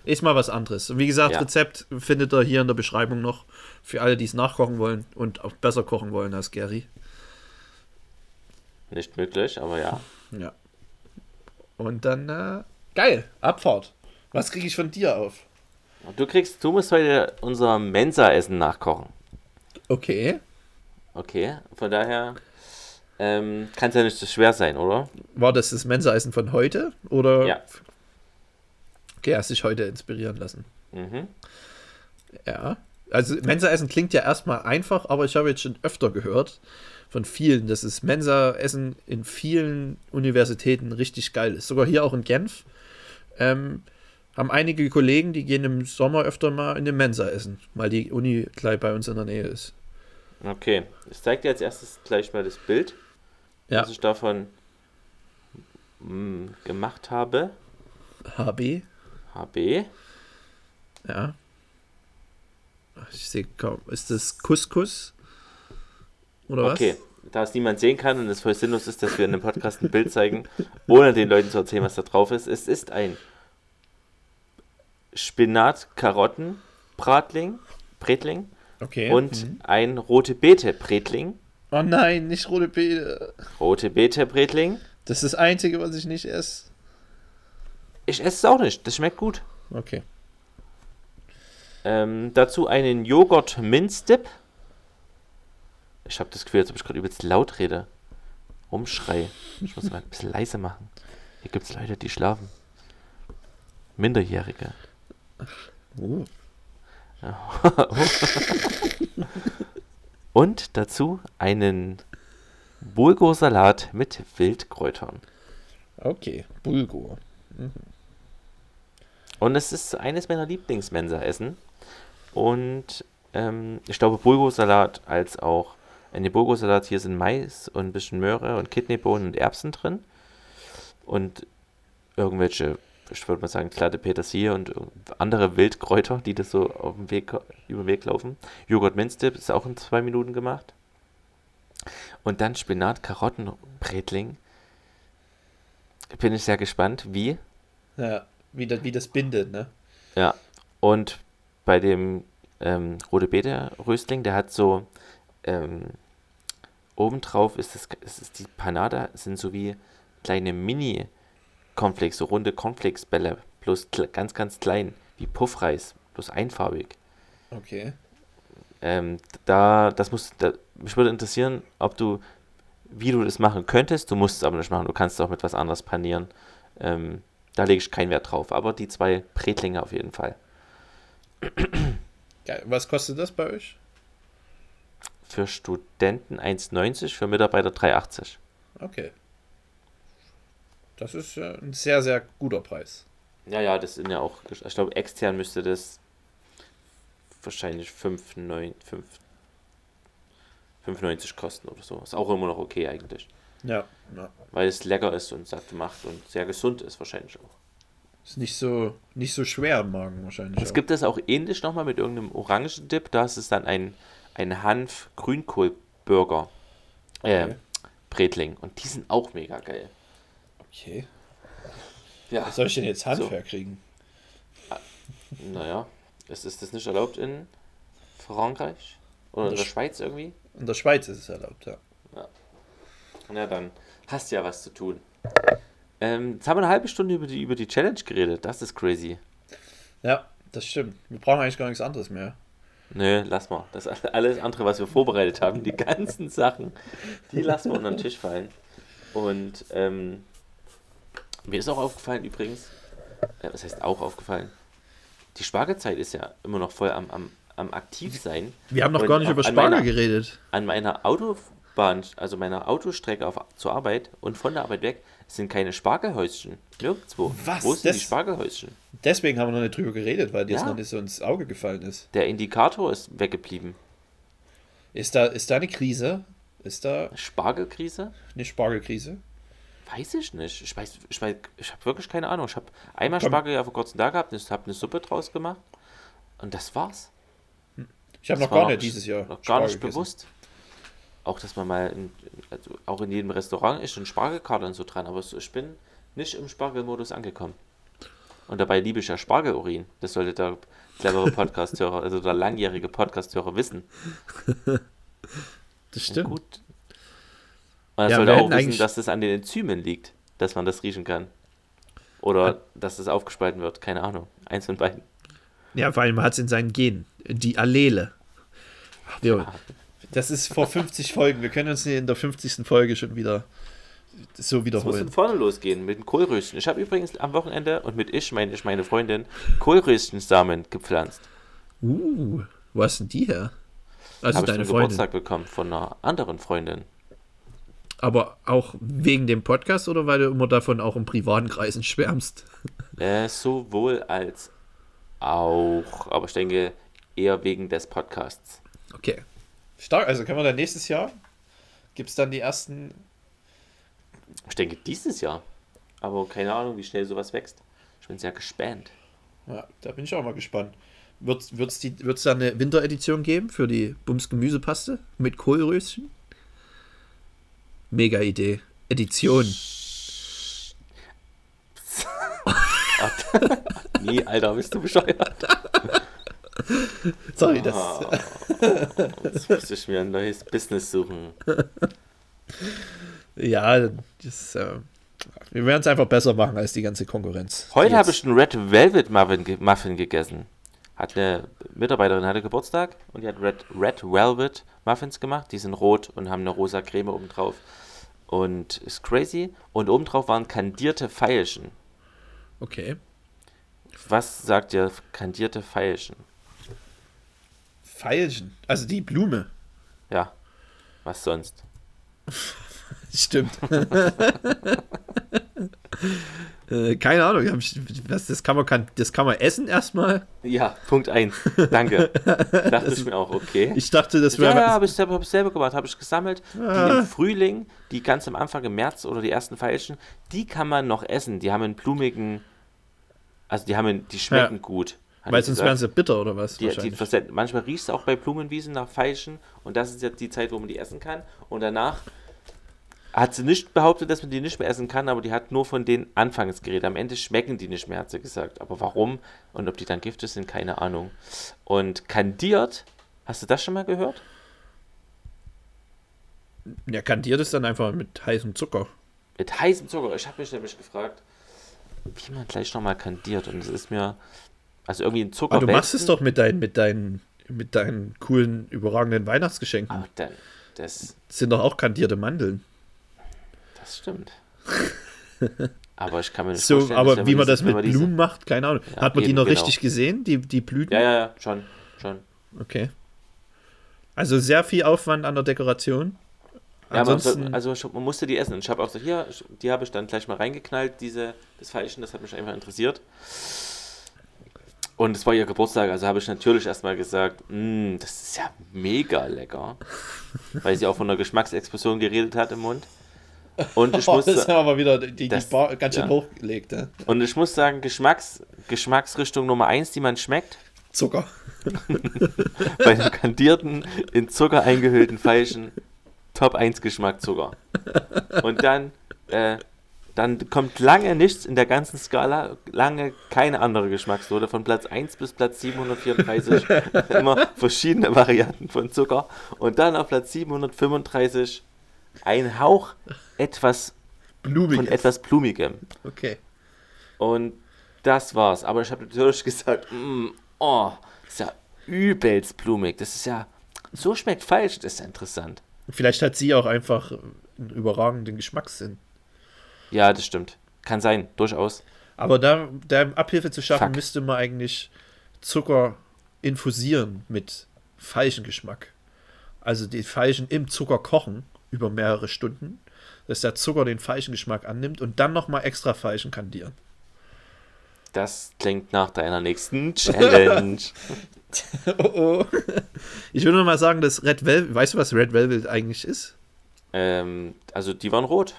Ist mal was anderes. Wie gesagt, Ja. Rezept findet ihr hier in der Beschreibung noch für alle, die es nachkochen wollen und auch besser kochen wollen als Gary. Nicht möglich, aber ja. Ja. Und dann, äh, geil, Abfahrt. Was kriege ich von dir auf? Du kriegst, du musst heute unser Mensa-Essen nachkochen. Okay. Okay, von daher ähm, kann es ja nicht so schwer sein, oder? War das das Mensa-Essen von heute? Oder? Ja. Okay, hast dich heute inspirieren lassen. Mhm. Ja. Also Mensa-Essen klingt ja erstmal einfach, aber ich habe jetzt schon öfter gehört von vielen, dass das Mensa-Essen in vielen Universitäten richtig geil ist. Sogar hier auch in Genf ähm, haben einige Kollegen, die gehen im Sommer öfter mal in den Mensa essen, weil die Uni gleich bei uns in der Nähe ist. Okay, ich zeige dir als erstes gleich mal das Bild, Ja. was ich davon mm, gemacht habe. HB, HB. ja. Ich sehe kaum. Ist das Couscous? Oder Okay, da es niemand sehen kann und es voll sinnlos ist, dass wir in einem Podcast ein Bild zeigen, ohne den Leuten zu erzählen, was da drauf ist. Es ist ein Spinat-Karotten-Bratling, Bretling was? Okay. und Mhm. ein rote Beete-Bretling. Oh nein, nicht rote Beete. Rote Beete-Bretling. Das ist das Einzige, was ich nicht esse. Ich esse es auch nicht, das schmeckt gut. Okay. Ähm, dazu einen Joghurt-Minzdip. Ich habe das Gefühl, als ob ich gerade übelst laut rede. Rumschrei. Ich muss mal ein bisschen leise machen. Hier gibt es Leute, die schlafen. Minderjährige. Uh. Und dazu einen Bulgursalat mit Wildkräutern. Okay, Bulgur. Und es ist eines meiner Lieblingsmensa-Essen. Und ähm, ich glaube, Bulgursalat als auch in dem Bulgursalat hier sind Mais und ein bisschen Möhre und Kidneybohnen und Erbsen drin. Und irgendwelche, ich würde mal sagen, glatte Petersilie und andere Wildkräuter, die das so auf dem Weg, über den Weg laufen. Joghurt Minzdip ist auch in zwei Minuten gemacht. Und dann Spinat, Karotten, Bretling bin ich sehr gespannt, wie. Ja, wie das, wie das bindet, ne? Ja. Und bei dem ähm, Rote Beete Röstling, der hat so ähm, obendrauf ist es ist es die Panada, sind so wie kleine Mini Cornflakes, so runde Cornflakes-Bälle, bloß ganz, ganz klein, wie Puffreis, bloß einfarbig. Okay. Ähm, da, das muss, da, mich würde interessieren, ob du, wie du das machen könntest. Du musst es aber nicht machen. Du kannst es auch mit was anderes panieren. Ähm, da lege ich keinen Wert drauf. Aber die zwei Bretlinge auf jeden Fall. Geil. Was kostet das bei euch? Für Studenten 1,90, für Mitarbeiter 3,80. Okay. Das ist äh, ein sehr, sehr guter Preis. Ja, ja, das sind ja auch, ich glaube, extern müsste das wahrscheinlich 5,90 kosten oder so. Ist auch immer noch okay eigentlich. Ja, ja. Weil es lecker ist und satt macht und sehr gesund ist wahrscheinlich auch. Ist nicht so, nicht so schwer im Magen wahrscheinlich. Es gibt es auch ähnlich nochmal mit irgendeinem Orangendip. Da ist es dann ein, ein Hanf-Grünkohl-Burger. Äh, Okay. Bretling. Und die sind auch mega geil. Okay. Ja. Was soll ich denn jetzt Hanf So. herkriegen? Naja, ist, ist das nicht erlaubt in Frankreich? Oder in Das der Schweiz irgendwie? In der Schweiz ist es erlaubt, ja. Na dann, hast ja was zu tun. Ähm, jetzt haben wir eine halbe Stunde über die, über die Challenge geredet. Das ist crazy. Ja, das stimmt. Wir brauchen eigentlich gar nichts anderes mehr. Nö, lass mal. Das alles andere, was wir vorbereitet haben, die ganzen Sachen, die lassen wir unter den Tisch fallen. Und ähm, mir ist auch aufgefallen übrigens, äh, was heißt auch aufgefallen? Die Spargelzeit ist ja immer noch voll am, am, am aktiv sein. Wir haben noch Und gar nicht über an Spargel meiner- geredet. An meiner Autobahn, also meiner Autostrecke auf, zur Arbeit und von der Arbeit weg, sind keine Spargelhäuschen. Nirgendwo. Was? Wo sind die Das- Spargelhäuschen? Deswegen haben wir noch nicht drüber geredet, weil dir das Ja. noch nicht so ins Auge gefallen ist. Der Indikator ist weggeblieben. Ist da, ist da eine Krise? Ist da Spargelkrise? eine Spargelkrise? Weiß ich nicht. Ich weiß, ich weiß, ich habe wirklich keine Ahnung. Ich habe einmal. Spargel ja vor kurzem da gehabt, habe eine Suppe draus gemacht und das war's. Ich habe noch gar nicht dieses Jahr. Noch gar nicht Spargel gegessen. bewusst. Auch, dass man mal, in, also auch in jedem Restaurant ist schon Spargelkarte und so dran, aber ich bin nicht im Spargelmodus angekommen. Und dabei liebe ich ja Spargelurin. Das sollte der clevere Podcast-Hörer, also der langjährige Podcast-Hörer wissen. Das stimmt. gut. Er Ja, sollte auch wissen, dass das an den Enzymen liegt, dass man das riechen kann. Oder dass das aufgespalten wird. Keine Ahnung. Eins von beiden. Ja, vor allem man hat es in seinen Genen. Die Allele. Ja, das ist vor 50 Folgen. Wir können uns in der 50. Folge schon wieder so Es muss wiederholen. von vorne losgehen mit dem Kohlröschen. Ich habe übrigens am Wochenende, und mit ich meine ich meine Freundin, Kohlröschensamen gepflanzt. Uh, wo hast denn die her? Also habe ich deine zum Freundin. Geburtstag bekommen von einer anderen Freundin. Aber auch wegen dem Podcast oder weil du immer davon auch im privaten Kreisen schwärmst? Äh, sowohl als auch. Aber ich denke eher wegen des Podcasts. Okay. Stark, also können wir dann nächstes Jahr, gibt es dann die ersten, Ich denke dieses Jahr. Aber keine Ahnung, wie schnell sowas wächst. Ich bin sehr gespannt. ja, da bin ich auch mal gespannt. Wird es wird's da eine Winteredition geben für die Bums Gemüsepaste mit Kohlröschen? Mega Idee. Edition. Nee, Alter, bist du bescheuert? Sorry, das. Ah, Jetzt muss ich mir ein neues Business suchen. Ja, das, äh, wir werden es einfach besser machen als die ganze Konkurrenz. Heute habe ich einen Red Velvet Muffin, Muffin gegessen. Hat eine Mitarbeiterin hatte Geburtstag und die hat Red, Red Velvet Muffins gemacht. Die sind rot und haben eine rosa Creme obendrauf. Und ist crazy. Und obendrauf waren kandierte Veilchen. Okay. Was sagt ihr kandierte Veilchen? Veilchen. Also die Blume. Ja, was sonst? Stimmt. äh, keine Ahnung. Was, das, kann man, kann, das kann man essen erstmal. Ja, Punkt 1. Danke. Dachte ich mir auch, okay. Ich dachte, das Ja, wäre. ja habe ich, selber, hab ich selber gemacht, habe ich gesammelt. Die im Frühling, die ganz am Anfang im März oder die ersten Veilchen, die kann man noch essen. Die haben einen blumigen, also die haben, einen, die schmecken Ja. gut. weil sonst wären sie bitter oder was? die, die manchmal riecht es auch bei Blumenwiesen nach Veilchen und das ist jetzt die Zeit, wo man die essen kann. Und danach hat sie nicht behauptet, dass man die nicht mehr essen kann, aber die hat nur von den anfangs geredet. Am Ende schmecken die nicht mehr, hat sie gesagt. Aber warum und ob die dann giftig sind, keine Ahnung. Und kandiert, hast du das schon mal gehört? Ja, kandiert ist dann einfach mit heißem Zucker. Mit heißem Zucker. Ich habe mich nämlich gefragt, wie man gleich nochmal kandiert. Und es ist mir, also irgendwie ein Zucker. Aber du machst es doch mit deinen, mit deinen, mit deinen coolen, überragenden Weihnachtsgeschenken. Aber dann, das, Das sind doch auch kandierte Mandeln. Das stimmt. aber ich kann mir nicht So, vorstellen, aber wie man das mit diese- Blumen macht, keine Ahnung. Ja, Hat man die eben, noch genau. richtig gesehen, die, die Blüten? Ja, ja, ja, schon, schon. Okay. Also sehr viel Aufwand an der Dekoration. Ja, man, Ansonsten, soll, also ich, man musste die essen. Und ich habe auch so, hier, die habe ich dann gleich mal reingeknallt, diese, das Veilchen, das hat mich einfach interessiert. Und es war ihr Geburtstag, also habe ich natürlich erstmal gesagt, "Mm, das ist ja mega lecker. Weil sie auch von einer Geschmacksexplosion geredet hat im Mund. Und ich oh, muss, das haben aber wieder die, die das- Bar ganz schön ja. hochgelegt. Ja. und ich muss sagen, Geschmacks, Geschmacksrichtung Nummer eins, die man schmeckt, Zucker. bei dem kandierten, in Zucker eingehüllten Veilchen, Top 1 Geschmack Zucker. Und dann, äh, dann kommt lange nichts in der ganzen Skala, lange keine andere Geschmacksnote, von Platz 1 bis Platz 734, immer verschiedene Varianten von Zucker. Und dann auf Platz 735 ein Hauch etwas Blumig. von etwas Blumigem. Okay. Und das war's. Aber ich habe natürlich gesagt, mm, oh, das ist ja übelst blumig. Das ist ja, so schmeckt falsch, das ist ja interessant. Vielleicht hat sie auch einfach einen überragenden Geschmackssinn. Ja, das stimmt. Kann sein, durchaus. Aber da, da Abhilfe zu schaffen, Fuck. müsste man eigentlich Zucker infusieren mit Veilchengeschmack. Also die Veilchen im Zucker kochen über mehrere Stunden, dass der Zucker den Veilchengeschmack annimmt und dann nochmal extra Veilchen kandieren. Das klingt nach deiner nächsten Challenge. oh oh. Ich würde mal sagen, dass Red Velvet, weißt du, was Red Velvet eigentlich ist? ähm, also die waren rot.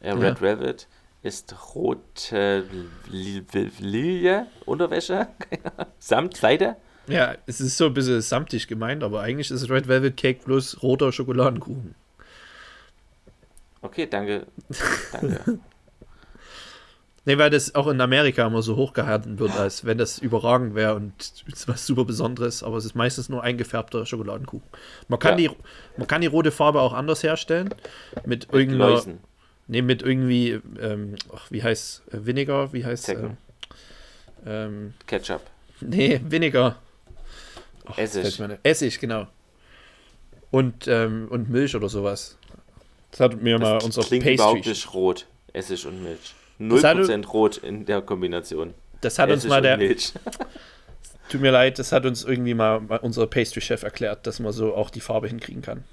Äh, Red Ja. Velvet ist rote Li- Li- Lilie, Unterwäsche, samt Seide. Ja, es ist so ein bisschen samtig gemeint, aber eigentlich ist Red Velvet Cake bloß roter Schokoladenkuchen. Okay, danke. Danke. Nee, weil das auch in Amerika immer so hochgehalten wird, als wenn das überragend wäre und was super Besonderes, aber es ist meistens nur eingefärbter Schokoladenkuchen. Man kann, Ja. die, man kann die rote Farbe auch anders herstellen. Mit irgendeiner. Läusen. Nee, mit irgendwie, ähm, ach, wie heißt äh, Vinegar? Wie heißt ähm, ähm, Ketchup. Nee, Vinegar. Ach, Essig. Essig, genau. Und, ähm, und Milch oder sowas. Das hat mir mal Das unser klingt überhaupt Pastry. nicht rot. Essig und Milch. Das hatte- 0% rot in der Kombination. Das hat uns Essig mal und der, Milch. Tut mir leid, das hat uns irgendwie mal, mal unser Pastry-Chef erklärt, dass man so auch die Farbe hinkriegen kann.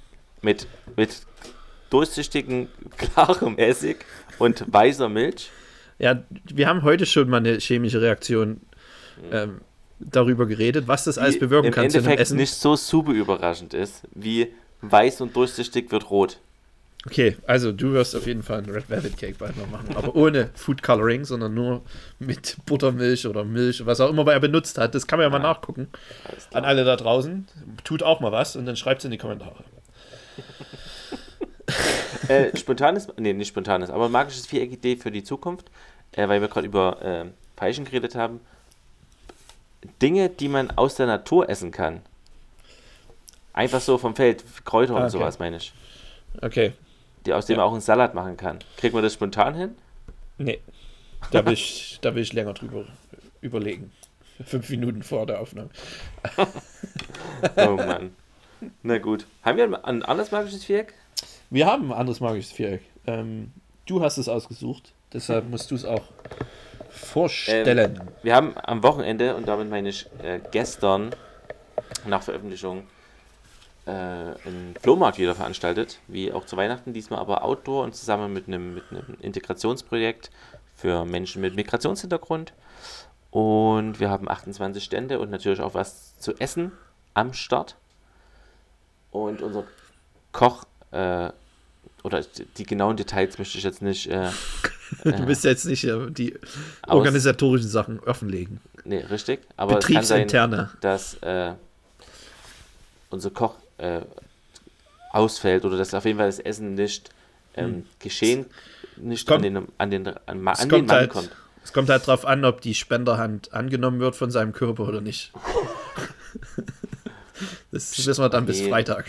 Mit, mit durchsichtigem, klarem Essig und weißer Milch. Ja, wir haben heute schon mal eine chemische Reaktion ähm, darüber geredet, was das alles bewirken im kann einem Endeffekt nicht so super überraschend ist, wie weiß und durchsichtig wird rot. Okay, also du wirst auf jeden Fall einen Red Velvet Cake bald mal machen, aber ohne Food Coloring, sondern nur mit Buttermilch oder Milch, was auch immer er benutzt hat. Das kann man ja mal Ja. nachgucken. Alles An alle da draußen, tut auch mal was und dann schreibt es in die Kommentare. äh, spontanes, nee, nicht spontanes, aber magisches Viereck-Idee für die Zukunft, äh, weil wir gerade über äh, Veilchen geredet haben. Dinge, die man aus der Natur essen kann. Einfach so vom Feld, Kräuter Ah, und okay. sowas, meine ich. Okay, Die, aus dem Ja. man auch einen Salat machen kann. Kriegt man das spontan hin? nee, da will ich, da will ich länger drüber überlegen. Fünf Minuten vor der Aufnahme. Oh Mann. Na gut. Haben wir ein- anderes magisches Viereck? Wir haben ein anderes magisches Viereck. Ähm, du hast es ausgesucht, deshalb musst du es auch vorstellen. Wir haben am Wochenende, und damit meine ich äh, gestern nach Veröffentlichung, äh, einen Flohmarkt wieder veranstaltet, wie auch zu Weihnachten, diesmal aber Outdoor und zusammen mit einem, mit einem Integrationsprojekt für Menschen mit Migrationshintergrund. Und wir haben 28 Stände und natürlich auch was zu essen am Start. Und unser Koch, äh, oder die, genauen Details möchte ich jetzt nicht äh, du bist jetzt nicht äh, die aus- organisatorischen Sachen offenlegen. Nee, richtig. Aber kann sein, Betriebsinterne. dass äh, unser Koch äh, ausfällt oder dass auf jeden Fall das Essen nicht ähm, Geschehen nicht Kommt- an den, an den, an, an den kommt, Mann halt, kommt. es kommt halt drauf an, ob die Spenderhand angenommen wird von seinem Körper oder nicht. Das wissen wir dann bis. Freitag.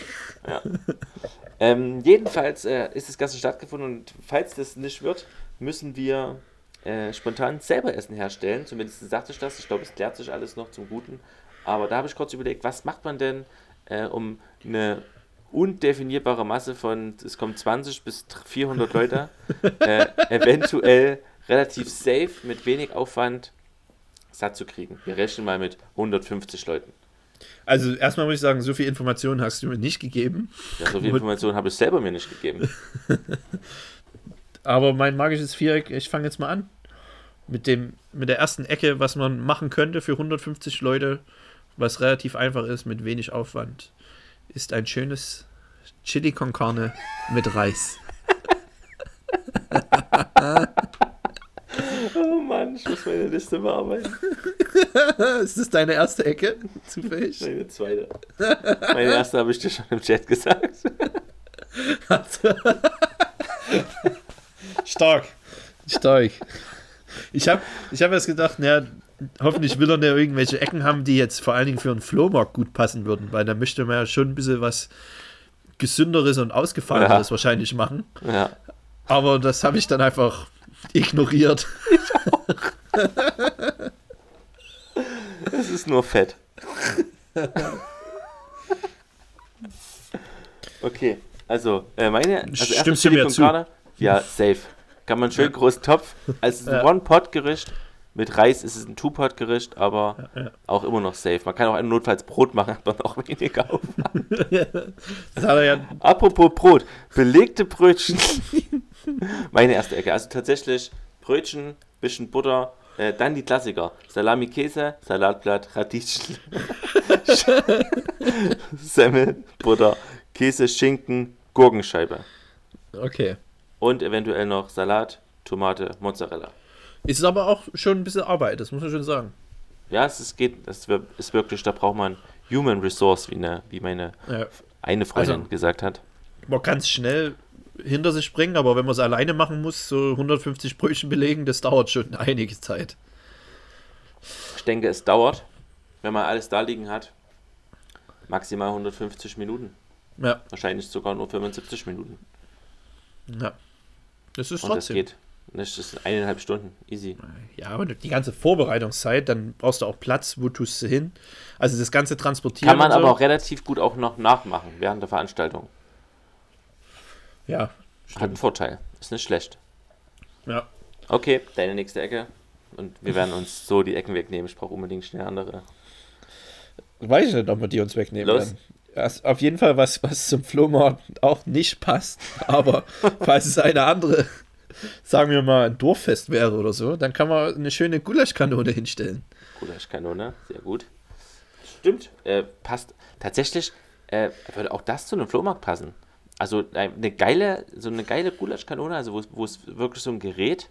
Ähm, jedenfalls äh, ist das Ganze stattgefunden und falls das nicht wird, müssen wir äh, spontan selber Essen herstellen. Zumindest sagte ich das. Ich glaube, es klärt sich alles noch zum Guten. Aber da habe ich kurz überlegt, was macht man denn, äh, um eine undefinierbare Masse von, es kommen 20 bis 400 Leute, äh, eventuell relativ safe, mit wenig Aufwand satt zu kriegen. Wir rechnen mal mit 150 Leuten. Also erstmal muss ich sagen, so viel Informationen hast du mir nicht gegeben. Ja, so viel Informationen habe ich selber mir nicht gegeben. Aber mein magisches Viereck, ich fange jetzt mal an. Mit, dem, mit der ersten Ecke, was man machen könnte für 150 Leute, was relativ einfach ist, mit wenig Aufwand, ist ein schönes Chili con Carne mit Reis. Oh Mann, ich muss meine Liste bearbeiten. ist das deine erste Ecke? Zufällig? Meine zweite. Meine erste habe ich dir schon im Chat gesagt. Stark. Stark. Ich habe ich hab jetzt gedacht, naja, hoffentlich will er nicht irgendwelche Ecken haben, die jetzt vor allen Dingen für einen Flohmarkt gut passen würden, weil da möchte man ja schon ein bisschen was Gesünderes und Ausgefalleneres Ja. wahrscheinlich machen. Ja. Aber das habe ich dann einfach ignoriert. Es ist nur Fett. Okay, also äh, meine. Also Stimmst du mir zu? Ja, safe. Kann man schön großen Topf. Ein Ja. One-Pot-Gericht. Mit Reis ist es ein Two-Pot-Gericht, aber auch immer noch safe. Man kann auch ein notfalls Brot machen, hat man auch weniger auf. Das hat er ja. Apropos Brot, belegte Brötchen. Meine erste Ecke. Also tatsächlich Brötchen, bisschen Butter, äh, dann die Klassiker. Salami, Käse, Salatblatt, Radieschen, Semmel, Butter, Käse, Schinken, Gurkenscheibe. Okay. Und eventuell noch Salat, Tomate, Mozzarella. Ist aber auch schon ein bisschen Arbeit, das muss man schon sagen. Ja, es ist, geht, es ist wirklich, da braucht man Human Resource, wie, eine, wie meine Ja. eine Freundin Also- gesagt hat. Man kann es schnell hinter sich bringen, aber wenn man es alleine machen muss, so 150 Brötchen belegen, das dauert schon einige Zeit. Ich denke, es dauert, wenn man alles da liegen hat, maximal 150 Minuten. Ja, Wahrscheinlich sogar nur 75 Minuten. ja. Das ist Und das trotzdem. geht. Das ist eineinhalb Stunden. Easy. Ja, aber die ganze Vorbereitungszeit, dann brauchst du auch Platz, wo tust du hin. Also das ganze Transportieren. Kann man so. aber auch relativ gut auch noch nachmachen während der Veranstaltung. Ja, Hat einen Vorteil. Ist nicht schlecht. ja. Okay, deine nächste Ecke. Und wir werden uns so die Ecken wegnehmen. Ich brauche unbedingt schnell andere. Weiß ich nicht, ob wir die uns wegnehmen Los. Ja, ist auf jeden Fall was, was zum Flohmarkt auch nicht passt. Aber falls es eine andere, sagen wir mal, ein Dorffest wäre oder so, dann kann man eine schöne Gulaschkanone hinstellen. Gulaschkanone, sehr gut. Stimmt, äh, passt. Tatsächlich äh, würde auch das zu einem Flohmarkt passen. Also äh, eine geile, so eine geile Gulaschkanone, also wo es- wirklich so ein Gerät,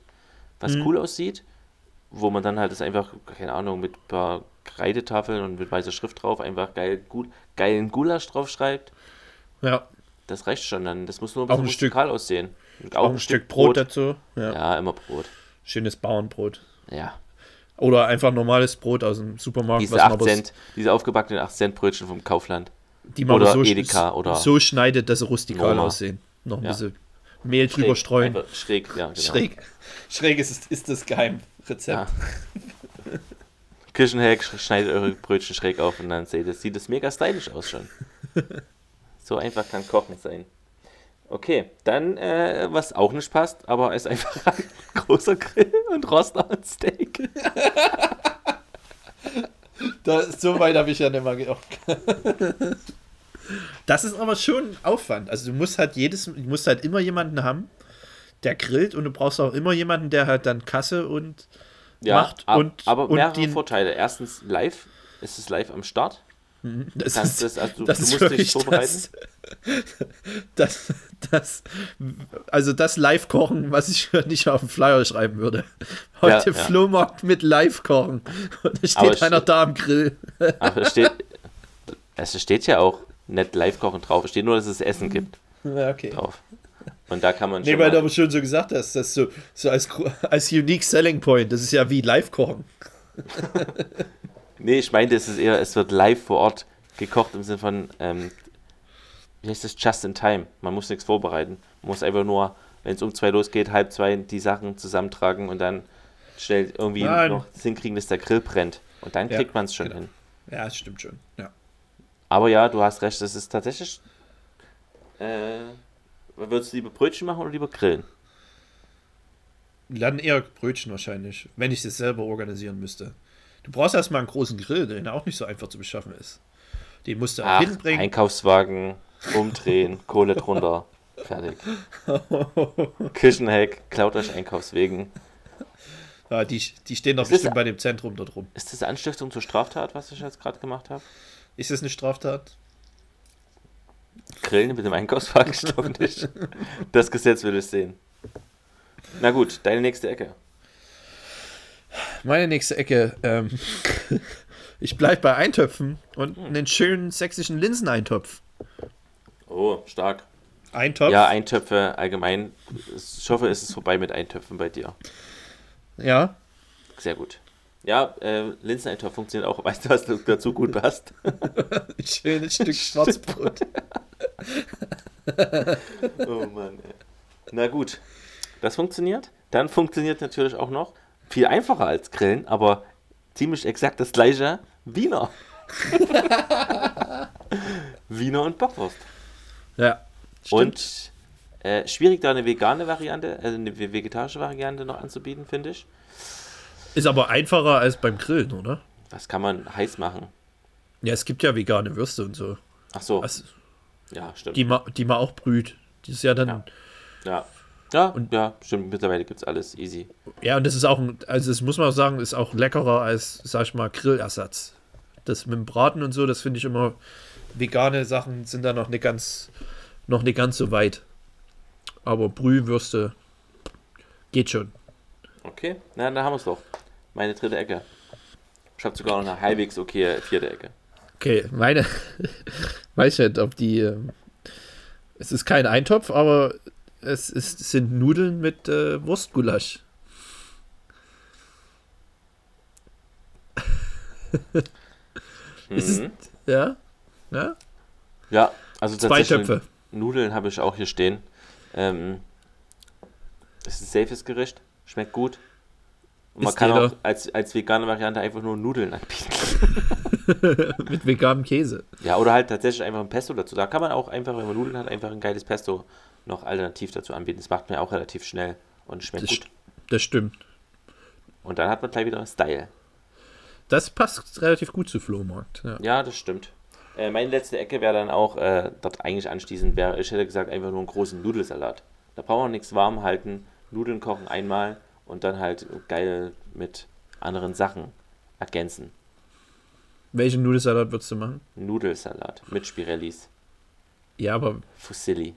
was Mhm. cool aussieht, wo man dann halt das einfach, keine Ahnung, mit ein paar Kreidetafeln und mit weißer Schrift drauf einfach geil, gut, geilen Gulasch draufschreibt. Ja, Das reicht schon dann. Das muss nur ein bisschen ein Stück- rustikal aussehen. Und auch ein Stück Brot, dazu. Ja. Ja, immer Brot. Schönes Bauernbrot. Ja. Oder einfach normales Brot aus dem Supermarkt, Diese was man 8 aber Cent, diese aufgebackenen 8 Cent Brötchen vom Kaufland. die man oder so, Edeka oder so schneidet, dass sie rustikal Norma. aussehen. Noch ein Ja. bisschen Mehl drüber streuen. Schräg, ja, genau. Schräg. Schräg ist, ist das Geheimrezept. Ja. Küchenhack, sch- schneidet eure Brötchen schräg auf und dann seht ihr, sieht es mega stylisch aus schon. so einfach kann Kochen sein. Okay, dann, äh, was auch nicht passt, aber ist einfach ein großer Grill und Roster und Steak. Da, so weit habe ich ja nicht mal gedacht. Das ist aber schon Aufwand. Also du musst halt jedes, du musst halt immer jemanden haben, der grillt und du brauchst auch immer jemanden, der halt dann Kasse und Ja, macht ab, und aber und mehrere die- Vorteile. Erstens live, ist es live am Start. das Kannst ist, das, also, du, das du musst dich vorbereiten. das, das, das, also das Live-Kochen, was ich nicht auf den Flyer schreiben würde. Heute Ja, ja. Flohmarkt mit Live-Kochen. Und da steht einer steht- da am Grill. Aber es steht, es steht ja auch nicht live kochen drauf. Es steht nur, dass es Essen gibt Ja, okay. drauf. Und da kann man nee, schon weil mal, du aber schon so gesagt hast, das ist so, so als, als Unique Selling Point, das ist ja wie Live-Kochen. Nee, ich meinte, es ist eher, es wird live vor Ort gekocht im Sinne von, ähm, wie heißt das, just in time. Man muss nichts vorbereiten. Man muss einfach nur, wenn es um zwei losgeht, halb zwei die Sachen zusammentragen und dann schnell irgendwie Nein. noch das hinkriegen, dass der Grill brennt. Und dann Ja, kriegt man es schon genau. hin. Ja, das stimmt schon. Ja. Aber ja, du hast recht, das ist tatsächlich. Äh, würdest du lieber Brötchen machen oder lieber grillen? Dann eher Brötchen wahrscheinlich, wenn ich das selber organisieren müsste. Du brauchst erstmal einen großen Grill, der auch nicht so einfach zu beschaffen ist. Den musst du auch Ach, hinbringen. Einkaufswagen, umdrehen, Kohle drunter, fertig. Küchenheck, klaut euch Einkaufswegen. Ja, die, die stehen doch Das ist- bestimmt bei dem Zentrum dort rum. Ist das Anstiftung zur Straftat, was ich jetzt gerade gemacht habe? Ist das eine Straftat? Grillen mit dem Einkaufswagen, ich glaube nicht. Das Gesetz will es sehen. Na gut, deine nächste Ecke. Meine nächste Ecke. Ähm, ich bleibe bei Eintöpfen und einen schönen sächsischen Linseneintopf. Oh, stark. Eintopf? Ja, Eintöpfe allgemein. Ich hoffe, es ist vorbei mit Eintöpfen bei dir. ja. Sehr gut. Ja, äh, Linseneintopf funktioniert auch. Weißt du, was dazu gut passt? Ein schönes Stück Schwarzbrot. Oh Mann, ey. Na gut, das funktioniert. Dann funktioniert natürlich auch noch viel einfacher als Grillen, aber ziemlich exakt das gleiche Wiener. Wiener und Bockwurst. Ja. Und äh, schwierig da eine vegane Variante, also eine ve- vegetarische Variante noch anzubieten, finde ich. Ist aber einfacher als beim Grillen, oder? Das kann man heiß machen. Ja, es gibt ja vegane Würste und so. Ach so, Also, ja, stimmt. die, ma, die man auch brüht. Die ist ja dann. Ja. Ja. ja, ja, ja, stimmt. Mittlerweile gibt es alles easy. und das ist auch, ein, also das muss man auch sagen, ist auch leckerer als, sag ich mal, Grillersatz. Das mit dem Braten und so, das finde ich immer, vegane Sachen sind da noch nicht ganz, noch nicht ganz so weit. Aber Brühwürste geht schon. Okay, na, da haben wir es doch. Meine dritte Ecke. Ich habe sogar noch eine halbwegs okay vierte Ecke. Okay, meine, weiß ich nicht, ob die, ähm, es ist kein Eintopf, aber es, ist, es sind Nudeln mit äh, Wurstgulasch. Ist es- Mhm. Ja? Ja? Ja, also Zwei Töpfe. Nudeln habe ich auch hier stehen. Ähm, ist ein safes Gericht, schmeckt gut. Und man Isst kann auch als, als vegane Variante einfach nur Nudeln anbieten. Mit veganem Käse. Ja, oder halt tatsächlich einfach ein Pesto dazu. Da kann man auch einfach, wenn man Nudeln hat, einfach ein geiles Pesto noch alternativ dazu anbieten. Das macht man ja auch relativ schnell und schmeckt Das, gut. st- das stimmt. Und dann hat man gleich wieder Style. Das passt relativ gut zu Flohmarkt. Ja. Ja, das stimmt. Äh, meine letzte Ecke wäre dann auch, äh, dort eigentlich anschließend wäre, ich hätte gesagt, einfach nur einen großen Nudelsalat. Da brauchen wir nichts warm halten, Nudeln kochen einmal und dann halt geil mit anderen Sachen ergänzen. Welchen Nudelsalat würdest du machen? Nudelsalat mit Spirellis, Ja, aber Fusilli.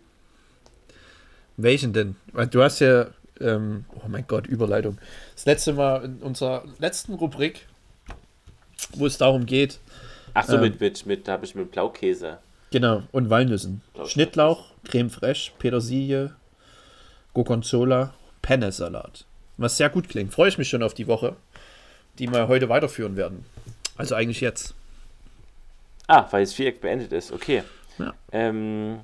welchen denn? Weil du hast ja, ähm, oh mein Gott, Überleitung. Das letzte Mal in unserer letzten Rubrik, wo es darum geht, Ach so, Ähm. mit, mit, mit, da habe ich mit Blaukäse. Genau, und Walnüssen. Ich, Schnittlauch, Creme fraiche, Petersilie, Gorgonzola, Penne-Salat. Was sehr gut klingt. Freue ich mich schon auf die Woche, die wir heute weiterführen werden. Also eigentlich jetzt. Ah, weil das Viereck beendet ist, okay. Ja. Ähm,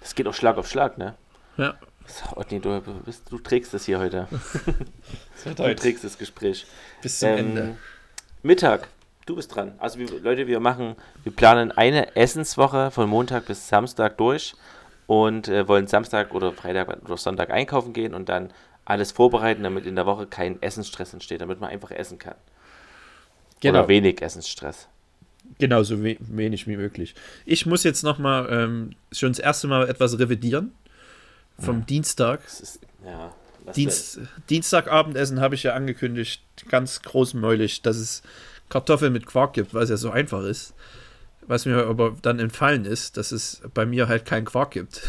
das geht auch Schlag auf Schlag, ne? Ja. Otni, du, bist, du trägst das hier heute. Du trägst das Gespräch. bis zum Ende. Ähm, Mittag, du bist dran. Also wir, Leute, wir machen, wir planen eine Essenswoche von Montag bis Samstag durch und äh, wollen Samstag oder Freitag oder Sonntag einkaufen gehen und dann alles vorbereiten, damit in der Woche kein Essensstress entsteht, damit man einfach essen kann. Genau. Oder wenig Essensstress. Genau, so we wenig wie möglich. Ich muss jetzt nochmal ähm, schon das erste Mal etwas revidieren. Vom Dienstag. Das ist, ja. Dienst, Dienstagabendessen habe ich ja angekündigt, ganz großmäulig, dass es Kartoffeln mit Quark gibt, weil es ja so einfach ist. Was mir aber dann entfallen ist, dass es bei mir halt keinen Quark gibt.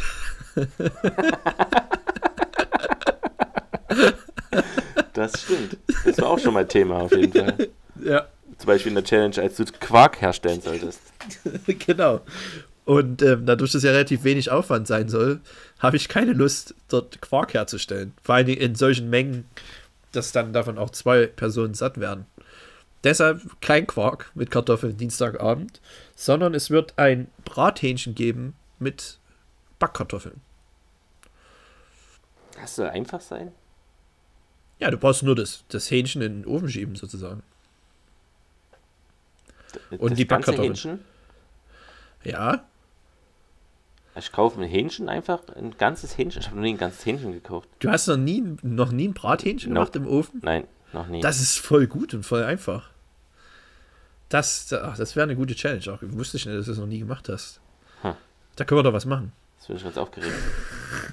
Das stimmt. Das war auch schon mal Thema auf jeden Fall. Ja, Zum Beispiel in der Challenge, als du Quark herstellen solltest. genau. Und ähm, dadurch, dass ja relativ wenig Aufwand sein soll, habe ich keine Lust, dort Quark herzustellen. Vor allem in solchen Mengen, dass dann davon auch zwei Personen satt werden. Deshalb kein Quark mit Kartoffeln Dienstagabend, sondern es wird ein Brathähnchen geben mit Backkartoffeln. Das soll einfach sein? Ja, du brauchst nur das, das Hähnchen in den Ofen schieben, sozusagen. Und das die Backkartoffeln. Hähnchen? Ja, Ich kaufe ein Hähnchen einfach, ein ganzes Hähnchen. Ich habe noch nie ein ganzes Hähnchen gekauft. du hast noch nie, noch nie ein Brathähnchen Nope. gemacht im Ofen? Nein, noch nie. Das ist voll gut und voll einfach. Das, ach, das wäre eine gute Challenge. Auch wusste ich nicht, dass du es noch nie gemacht hast. Hm. Da können wir doch was machen. Jetzt bin ich ganz aufgeregt.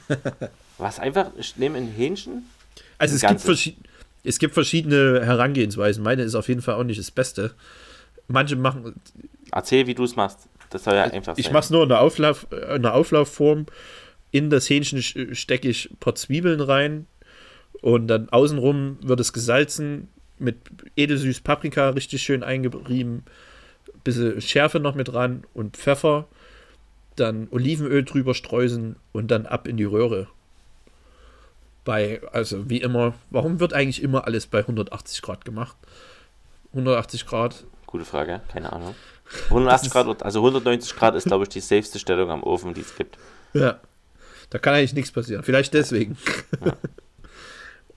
Was einfach, ich nehme ein Hähnchen. Also es gibt, es gibt verschiedene Herangehensweisen. Meine ist auf jeden Fall auch nicht das Beste. Manche machen, Erzähl, wie du es machst. Das soll ja einfach sein. ich mache es nur in der, Auflauf, äh, in der Auflaufform. In das Hähnchen stecke ich ein paar Zwiebeln rein und dann außenrum wird es gesalzen mit edelsüß Paprika richtig schön eingerieben, bisschen Schärfe noch mit dran und Pfeffer, dann Olivenöl drüber streusen und dann ab in die Röhre. Bei, also wie immer, warum wird eigentlich immer alles bei 180 Grad gemacht? 180 Grad, Gute Frage, keine Ahnung. 180 Grad, also 190 Grad ist, glaube ich, die safeste Stellung am Ofen, die es gibt. Ja. Da kann eigentlich nichts passieren. Vielleicht deswegen.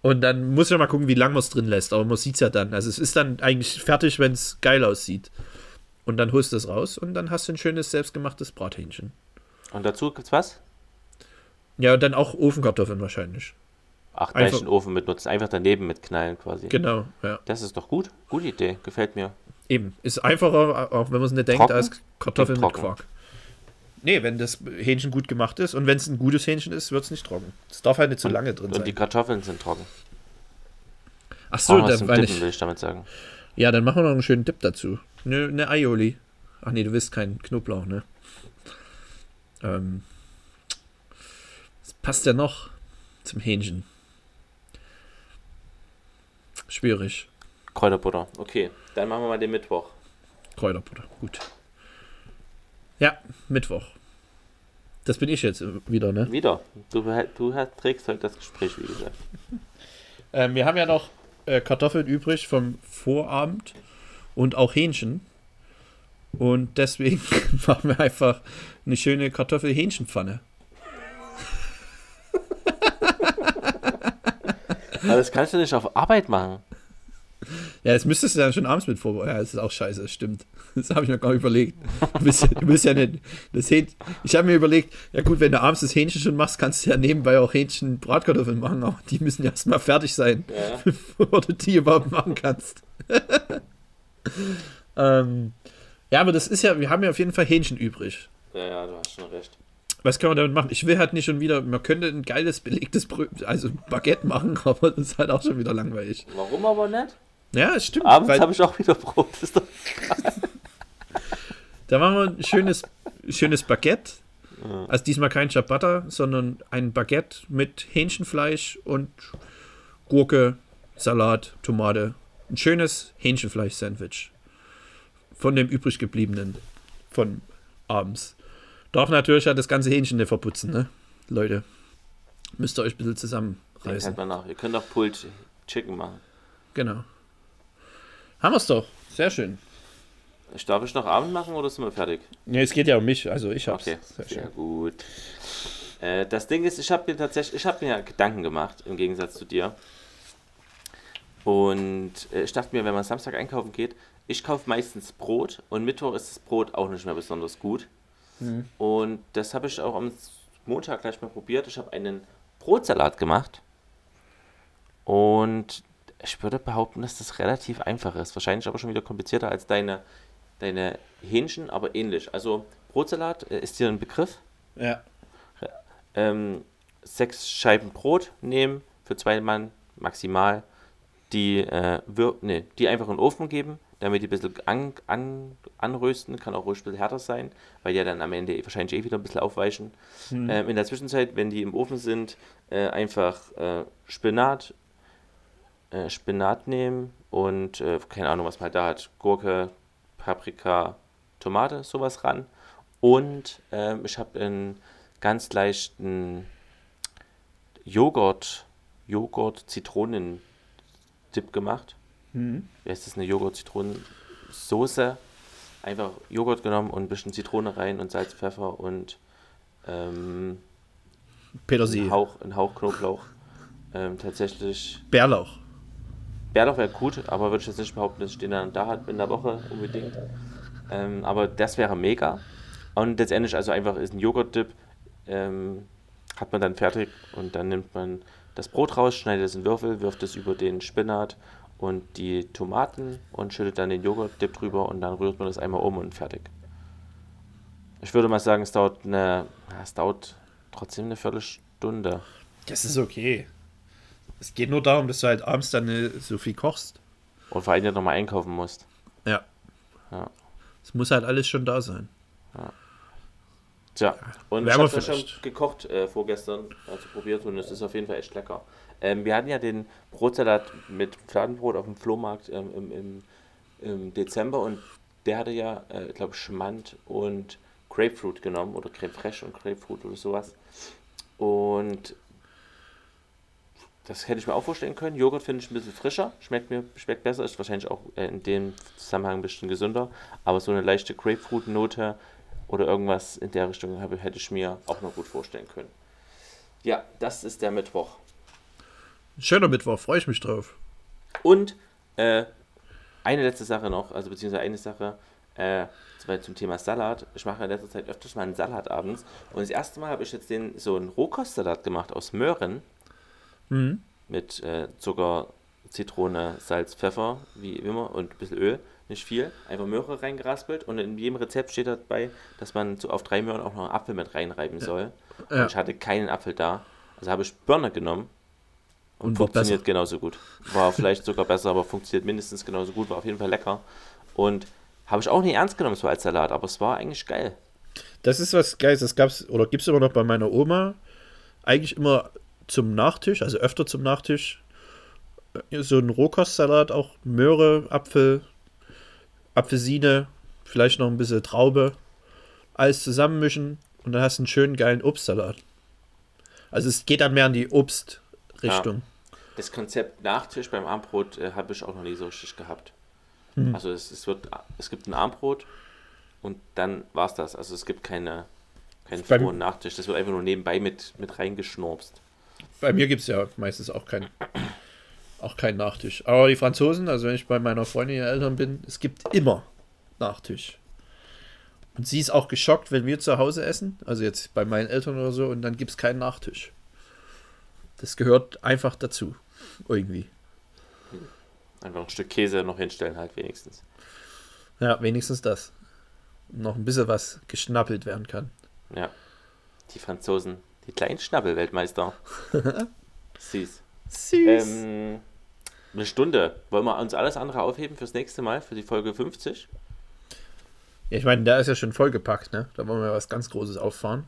Und dann muss ich mal gucken, wie lange man es drin lässt. Aber man sieht es ja dann. Also es ist dann eigentlich fertig, wenn es geil aussieht. Und dann holst du es raus und dann hast du ein schönes selbstgemachtes Brathähnchen. Und dazu gibt's was? Ja, und dann auch Ofenkartoffeln wahrscheinlich. Ach, gleich den Ofen mitnutzen. Einfach daneben mitknallen quasi. Genau, ja. Das ist doch gut. Gute Idee. Gefällt mir. Eben. Ist einfacher, auch wenn man es nicht denkt, Trocken? als Kartoffeln mit. Quark. Nee, wenn das Hähnchen gut gemacht ist und wenn es ein gutes Hähnchen ist, wird es nicht trocken. Es darf halt nicht zu lange drin Und die sein. Kartoffeln sind trocken. Ach so, dann, weil ich, will ich damit sagen. Ja, dann machen wir noch einen schönen Dip dazu. Eine, eine Aioli. Ach nee, du willst keinen Knoblauch, ne? Ähm, was passt ja noch zum Hähnchen? Schwierig. Kräuterbutter. Okay, dann machen wir mal den Mittwoch. Kräuterbutter, gut. Ja, Mittwoch. Das bin ich jetzt wieder, ne? Wieder. Du, du hast- trägst heute das Gespräch, wie gesagt. Ähm, wir haben ja noch äh, Kartoffeln übrig vom Vorabend und auch Hähnchen. Und deswegen machen wir einfach eine schöne Kartoffel-Hähnchenpfanne. Aber das kannst du nicht auf Arbeit machen. Ja, das müsstest du dann schon abends mit vorbereiten. Ja, das ist auch scheiße, das stimmt. Das habe ich mir gar nicht überlegt. Du bist, ja- du bist ja nicht. Das Hähn, ich habe mir überlegt, ja gut, wenn du abends das Hähnchen schon machst, kannst du ja nebenbei auch Hähnchen Bratkartoffeln machen, aber die müssen ja erstmal fertig sein, Ja. bevor du die überhaupt machen kannst. ähm, ja, aber das ist ja, wir haben ja auf jeden Fall Hähnchen übrig. Ja, ja, du hast schon recht. Was kann man damit machen? Ich will halt nicht schon wieder, man könnte ein geiles belegtes Bröt, also Baguette machen, aber das ist halt auch schon wieder langweilig. Warum aber nicht? Ja, stimmt. Abends habe ich auch wieder Brot. Ist doch Da machen wir ein schönes, schönes Baguette. Also diesmal kein Ciabatta, sondern ein Baguette mit Hähnchenfleisch und Gurke, Salat, Tomate. Ein schönes Hähnchenfleisch-Sandwich. Von dem übrig gebliebenen von abends. Darf natürlich das ganze Hähnchen nicht verputzen, ne? Leute. Müsst ihr euch ein bisschen Denkt zusammenreißen. halt mal nach. Ihr könnt auch Pulled Chicken machen. Genau. Haben wir es doch. Sehr schön. Ich darf ich noch Abend machen oder sind wir fertig? Ja, es geht ja um mich, also ich hab's. Okay, Sehr sehr gut. Äh, das Ding ist, ich habe mir tatsächlich, ich habe mir ja Gedanken gemacht, im Gegensatz zu dir. Und äh, ich dachte mir, wenn man Samstag einkaufen geht, ich kaufe meistens Brot und Mittwoch ist das Brot auch nicht mehr besonders gut. Mhm. Und das habe ich auch am Montag gleich mal probiert. Ich habe einen Brotsalat gemacht. Und ich würde behaupten, dass das relativ einfach ist. Wahrscheinlich aber schon wieder komplizierter als deine, deine Hähnchen, aber ähnlich. Also Brotsalat äh, ist dir ein Begriff. Ja. Ähm, sechs Scheiben Brot nehmen für zwei Mann maximal. Die, äh, nee, die einfach in den Ofen geben, damit die ein bisschen an, an, anrösten. Kann auch ruhig ein bisschen härter sein, weil die ja dann am Ende wahrscheinlich eh wieder ein bisschen aufweichen. Ähm, in der Zwischenzeit, wenn die im Ofen sind, äh, einfach äh, Spinat, äh, Spinat nehmen und äh, keine Ahnung, was man halt da hat. Gurke, Paprika, Tomate, sowas ran. Und ähm, ich habe einen ganz leichten Joghurt, Joghurt-Zitronen-Dip gemacht. Mhm. Wie heißt das? Eine Joghurt-Zitronensoße. Einfach Joghurt genommen und ein bisschen Zitrone rein und Salz, Pfeffer und ähm, Petersilie. ein, Hauch, ein Hauch Knoblauch. Ähm, tatsächlich, Bärlauch. Bärlauch wäre gut, aber würde ich jetzt nicht behaupten, dass ich den dann da hat in der Woche unbedingt. Ähm, aber das wäre mega. Und letztendlich also einfach ist ein Joghurt-Dip, ähm, hat man dann fertig und dann nimmt man das Brot raus, schneidet es in Würfel, wirft es über den Spinat und die Tomaten und schüttet dann den Joghurt-Dip drüber und dann rührt man das einmal um und fertig. Ich würde mal sagen, es dauert eine, es dauert trotzdem eine Viertelstunde. Das ist okay. Es geht nur darum, dass du halt abends dann äh, so viel kochst. Und vor allem ja nochmal einkaufen musst. Ja. Ja. Es muss halt alles schon da sein. Tja, und ich Wärmer habe schon gekocht äh, vorgestern, also probiert und es ist auf jeden Fall echt lecker. Ähm, wir hatten ja den Brotsalat mit Fladenbrot auf dem Flohmarkt ähm, im, im, im Dezember und der hatte ja, äh, ich glaube, Schmand und Grapefruit genommen oder Creme Fraiche und Grapefruit oder sowas. Und das hätte ich mir auch vorstellen können. Joghurt finde ich ein bisschen frischer, schmeckt mir schmeckt besser, ist wahrscheinlich auch äh, in dem Zusammenhang ein bisschen gesünder. Aber so eine leichte Grapefruit-Note oder irgendwas in der Richtung habe, hätte ich mir auch noch gut vorstellen können. Ja, das ist der Mittwoch. Schöner Mittwoch, freue ich mich drauf. Und äh, eine letzte Sache noch, also beziehungsweise eine Sache äh, zum- zum Thema Salat. Ich mache in letzter Zeit öfters mal einen Salat abends. Und das erste Mal habe ich jetzt den so einen Rohkostsalat gemacht aus Möhren Mhm. mit äh, Zucker, Zitrone, Salz, Pfeffer, wie immer, und ein bisschen Öl. Nicht viel. Einfach Möhre reingeraspelt. Und in jedem Rezept steht dabei, dass man so auf drei Möhren auch noch einen Apfel mit reinreiben soll. Und Ja. ich hatte keinen Apfel da. Also habe ich Birne genommen. Und, Und funktioniert besser. genauso gut. War vielleicht sogar besser, aber funktioniert mindestens genauso gut. War auf jeden Fall lecker. Und habe ich auch nicht ernst genommen so als Salat, aber es war eigentlich geil. Das ist was Geiles, das gab's oder gibt es immer noch bei meiner Oma. Eigentlich immer zum Nachtisch, also öfter zum Nachtisch. Äh, So ein Rohkostsalat, auch Möhre, Apfel, Apfelsine, vielleicht noch ein bisschen Traube. Alles zusammenmischen und dann hast du einen schönen geilen Obstsalat. Also es geht dann mehr in die Obstrichtung. Das Konzept Nachtisch beim Armbrot äh, habe ich auch noch nie so richtig gehabt. Hm. Also es, es, wird, es gibt ein Armbrot und dann war es das. Also es gibt keine, keinen Vor- und Nachtisch. Das wird einfach nur nebenbei mit, mit reingeschnurpst. Bei mir gibt es ja meistens auch keinen auch keinen Nachtisch. Aber die Franzosen, also wenn ich bei meiner Freundin ihrer Eltern bin, es gibt immer Nachtisch. Und sie ist auch geschockt, wenn wir zu Hause essen, also jetzt bei meinen Eltern oder so, und dann gibt es keinen Nachtisch. Das gehört einfach dazu. Irgendwie. Einfach ein Stück Käse noch hinstellen halt wenigstens. Ja, wenigstens das. Noch ein bisschen was geschnappelt werden kann. Ja. Die Franzosen, die kleinen Schnappelweltmeister. Süß. Süß. Ähm, eine Stunde. Wollen wir uns alles andere aufheben fürs nächste Mal, für die Folge 50? Ja, ich meine, der ist ja schon vollgepackt, ne? Da wollen wir was ganz Großes auffahren.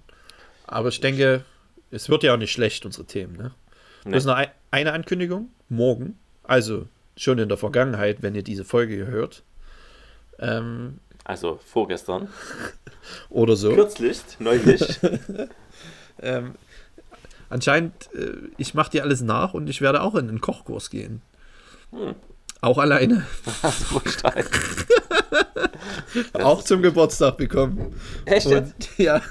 Aber ich denke, es wird ja auch nicht schlecht, unsere Themen, ne? Nee. Bloß noch ein, eine Ankündigung. Morgen, also schon in der Vergangenheit, wenn ihr diese Folge hört. Ähm, Also vorgestern. oder so. Kürzlich, neulich. Ähm, anscheinend, äh, ich mache dir alles nach und ich werde auch in einen Kochkurs gehen. Hm. Auch alleine. Auch zum Geburtstag bekommen. Echt? Und, ja.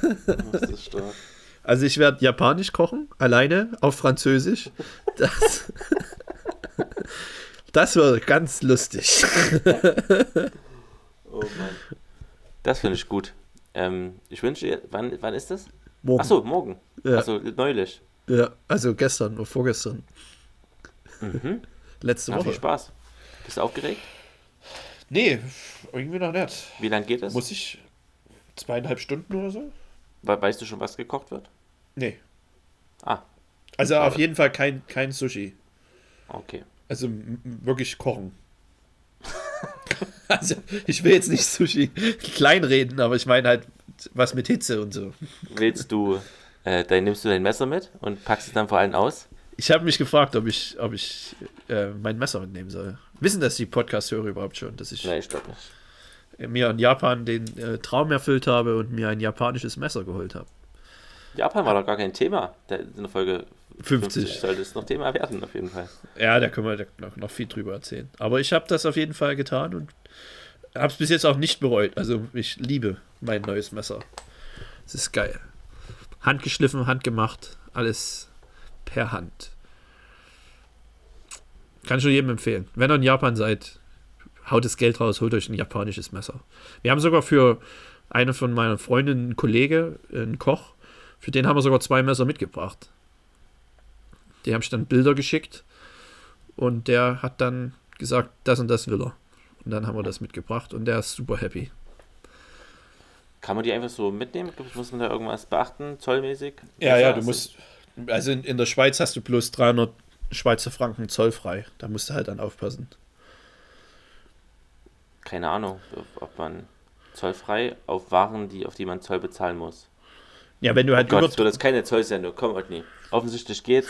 Das ist stark. Also ich werde japanisch kochen, alleine auf Französisch. Das, das wird ganz lustig. Oh Mann. Das finde ich gut. Ähm, ich wünsche dir, wann, wann ist das? Morgen. Achso, morgen. Ja. Also neulich. Ja, also gestern oder vorgestern. Mhm. Letzte viel Woche. Spaß. Bist du aufgeregt? Nee, irgendwie noch nicht. Wie lange geht es? Muss ich zweieinhalb Stunden oder so? We weißt du schon, was gekocht wird? Nee. Ah, Also auf jeden Fall kein, kein Sushi. okay. Also wirklich kochen. also ich will jetzt nicht Sushi kleinreden, aber ich meine halt was mit Hitze und so. Willst du, äh, dann nimmst du dein Messer mit und packst es dann vor allen aus? Ich habe mich gefragt, ob ich, ob ich äh, mein Messer mitnehmen soll. Wissen das die Podcast-Hörer überhaupt schon, dass ich Nein, ich glaube nicht. mir in Japan den äh, Traum erfüllt habe und mir ein japanisches Messer geholt habe. Japan war doch gar kein Thema in der Folge 50. 50. Sollte es noch Thema werden, auf jeden Fall. Ja, da können wir noch, noch viel drüber erzählen. Aber ich habe das auf jeden Fall getan und habe es bis jetzt auch nicht bereut. Also ich liebe mein neues Messer. Es ist geil. Handgeschliffen, handgemacht, alles per Hand. Kann ich nur jedem empfehlen. Wenn ihr in Japan seid, haut das Geld raus, holt euch ein japanisches Messer. Wir haben sogar für eine von meinen Freundinnen einen Kollege, einen Koch, für den haben wir sogar zwei Messer mitgebracht. Die haben ich dann Bilder geschickt und der hat dann gesagt, das und das will er. Und dann haben wir das mitgebracht und der ist super happy. Kann man die einfach so mitnehmen? Muss man da irgendwas beachten, zollmäßig? Ja, ja, du Also, musst. Also in, in der Schweiz hast du bloß 300 Schweizer Franken zollfrei. Da musst du halt dann aufpassen. Keine Ahnung, ob man zollfrei auf Waren, die, auf die man Zoll bezahlen muss. Ja, wenn du halt Gott, über, jetzt keine Zollsendung. Komm, Otni. Offensichtlich geht's.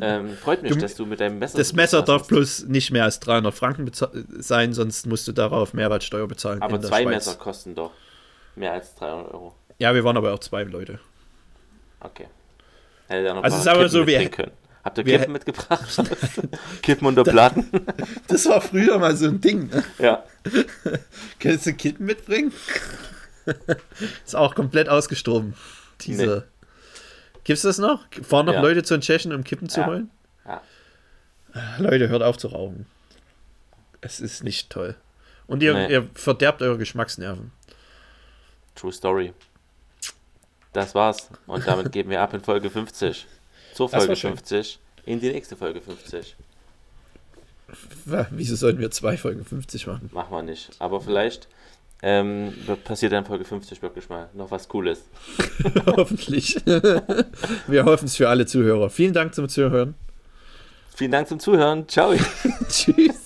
Ähm, freut mich, Du- dass du mit deinem Messer. das Messer darf hast. bloß nicht mehr als 300 Franken sein, sonst musst du darauf Mehrwertsteuer bezahlen. Aber zwei Schweiz. Messer kosten doch mehr als 300 Euro. Ja, wir waren aber auch zwei Leute. Okay. Also sagen wir so, wir-. Habt ihr wir- Kippen mitgebracht? Kippen unter Platten? Das war früher mal so ein Ding. Ne? ja. Könntest du Kippen mitbringen? ist auch komplett ausgestorben. Diese. Gibt's das noch? Fahren noch Ja. Leute zu den Tschechen, um Kippen zu Ja. holen? Ja. Leute, hört auf zu rauchen. Es ist nicht toll. Und ihr, Nee. ihr verderbt eure Geschmacksnerven. True Story. Das war's. Und damit geben wir ab in Folge 50. Zur Folge schön. 50. In die nächste Folge 50. Wa- Wieso sollten wir zwei Folgen 50 machen? Machen wir nicht. Aber vielleicht ähm, passiert dann in Folge 50 wirklich mal noch was Cooles. Hoffentlich. wir hoffen es für alle Zuhörer. Vielen Dank zum Zuhören. Vielen Dank zum Zuhören. Ciao. Tschüss.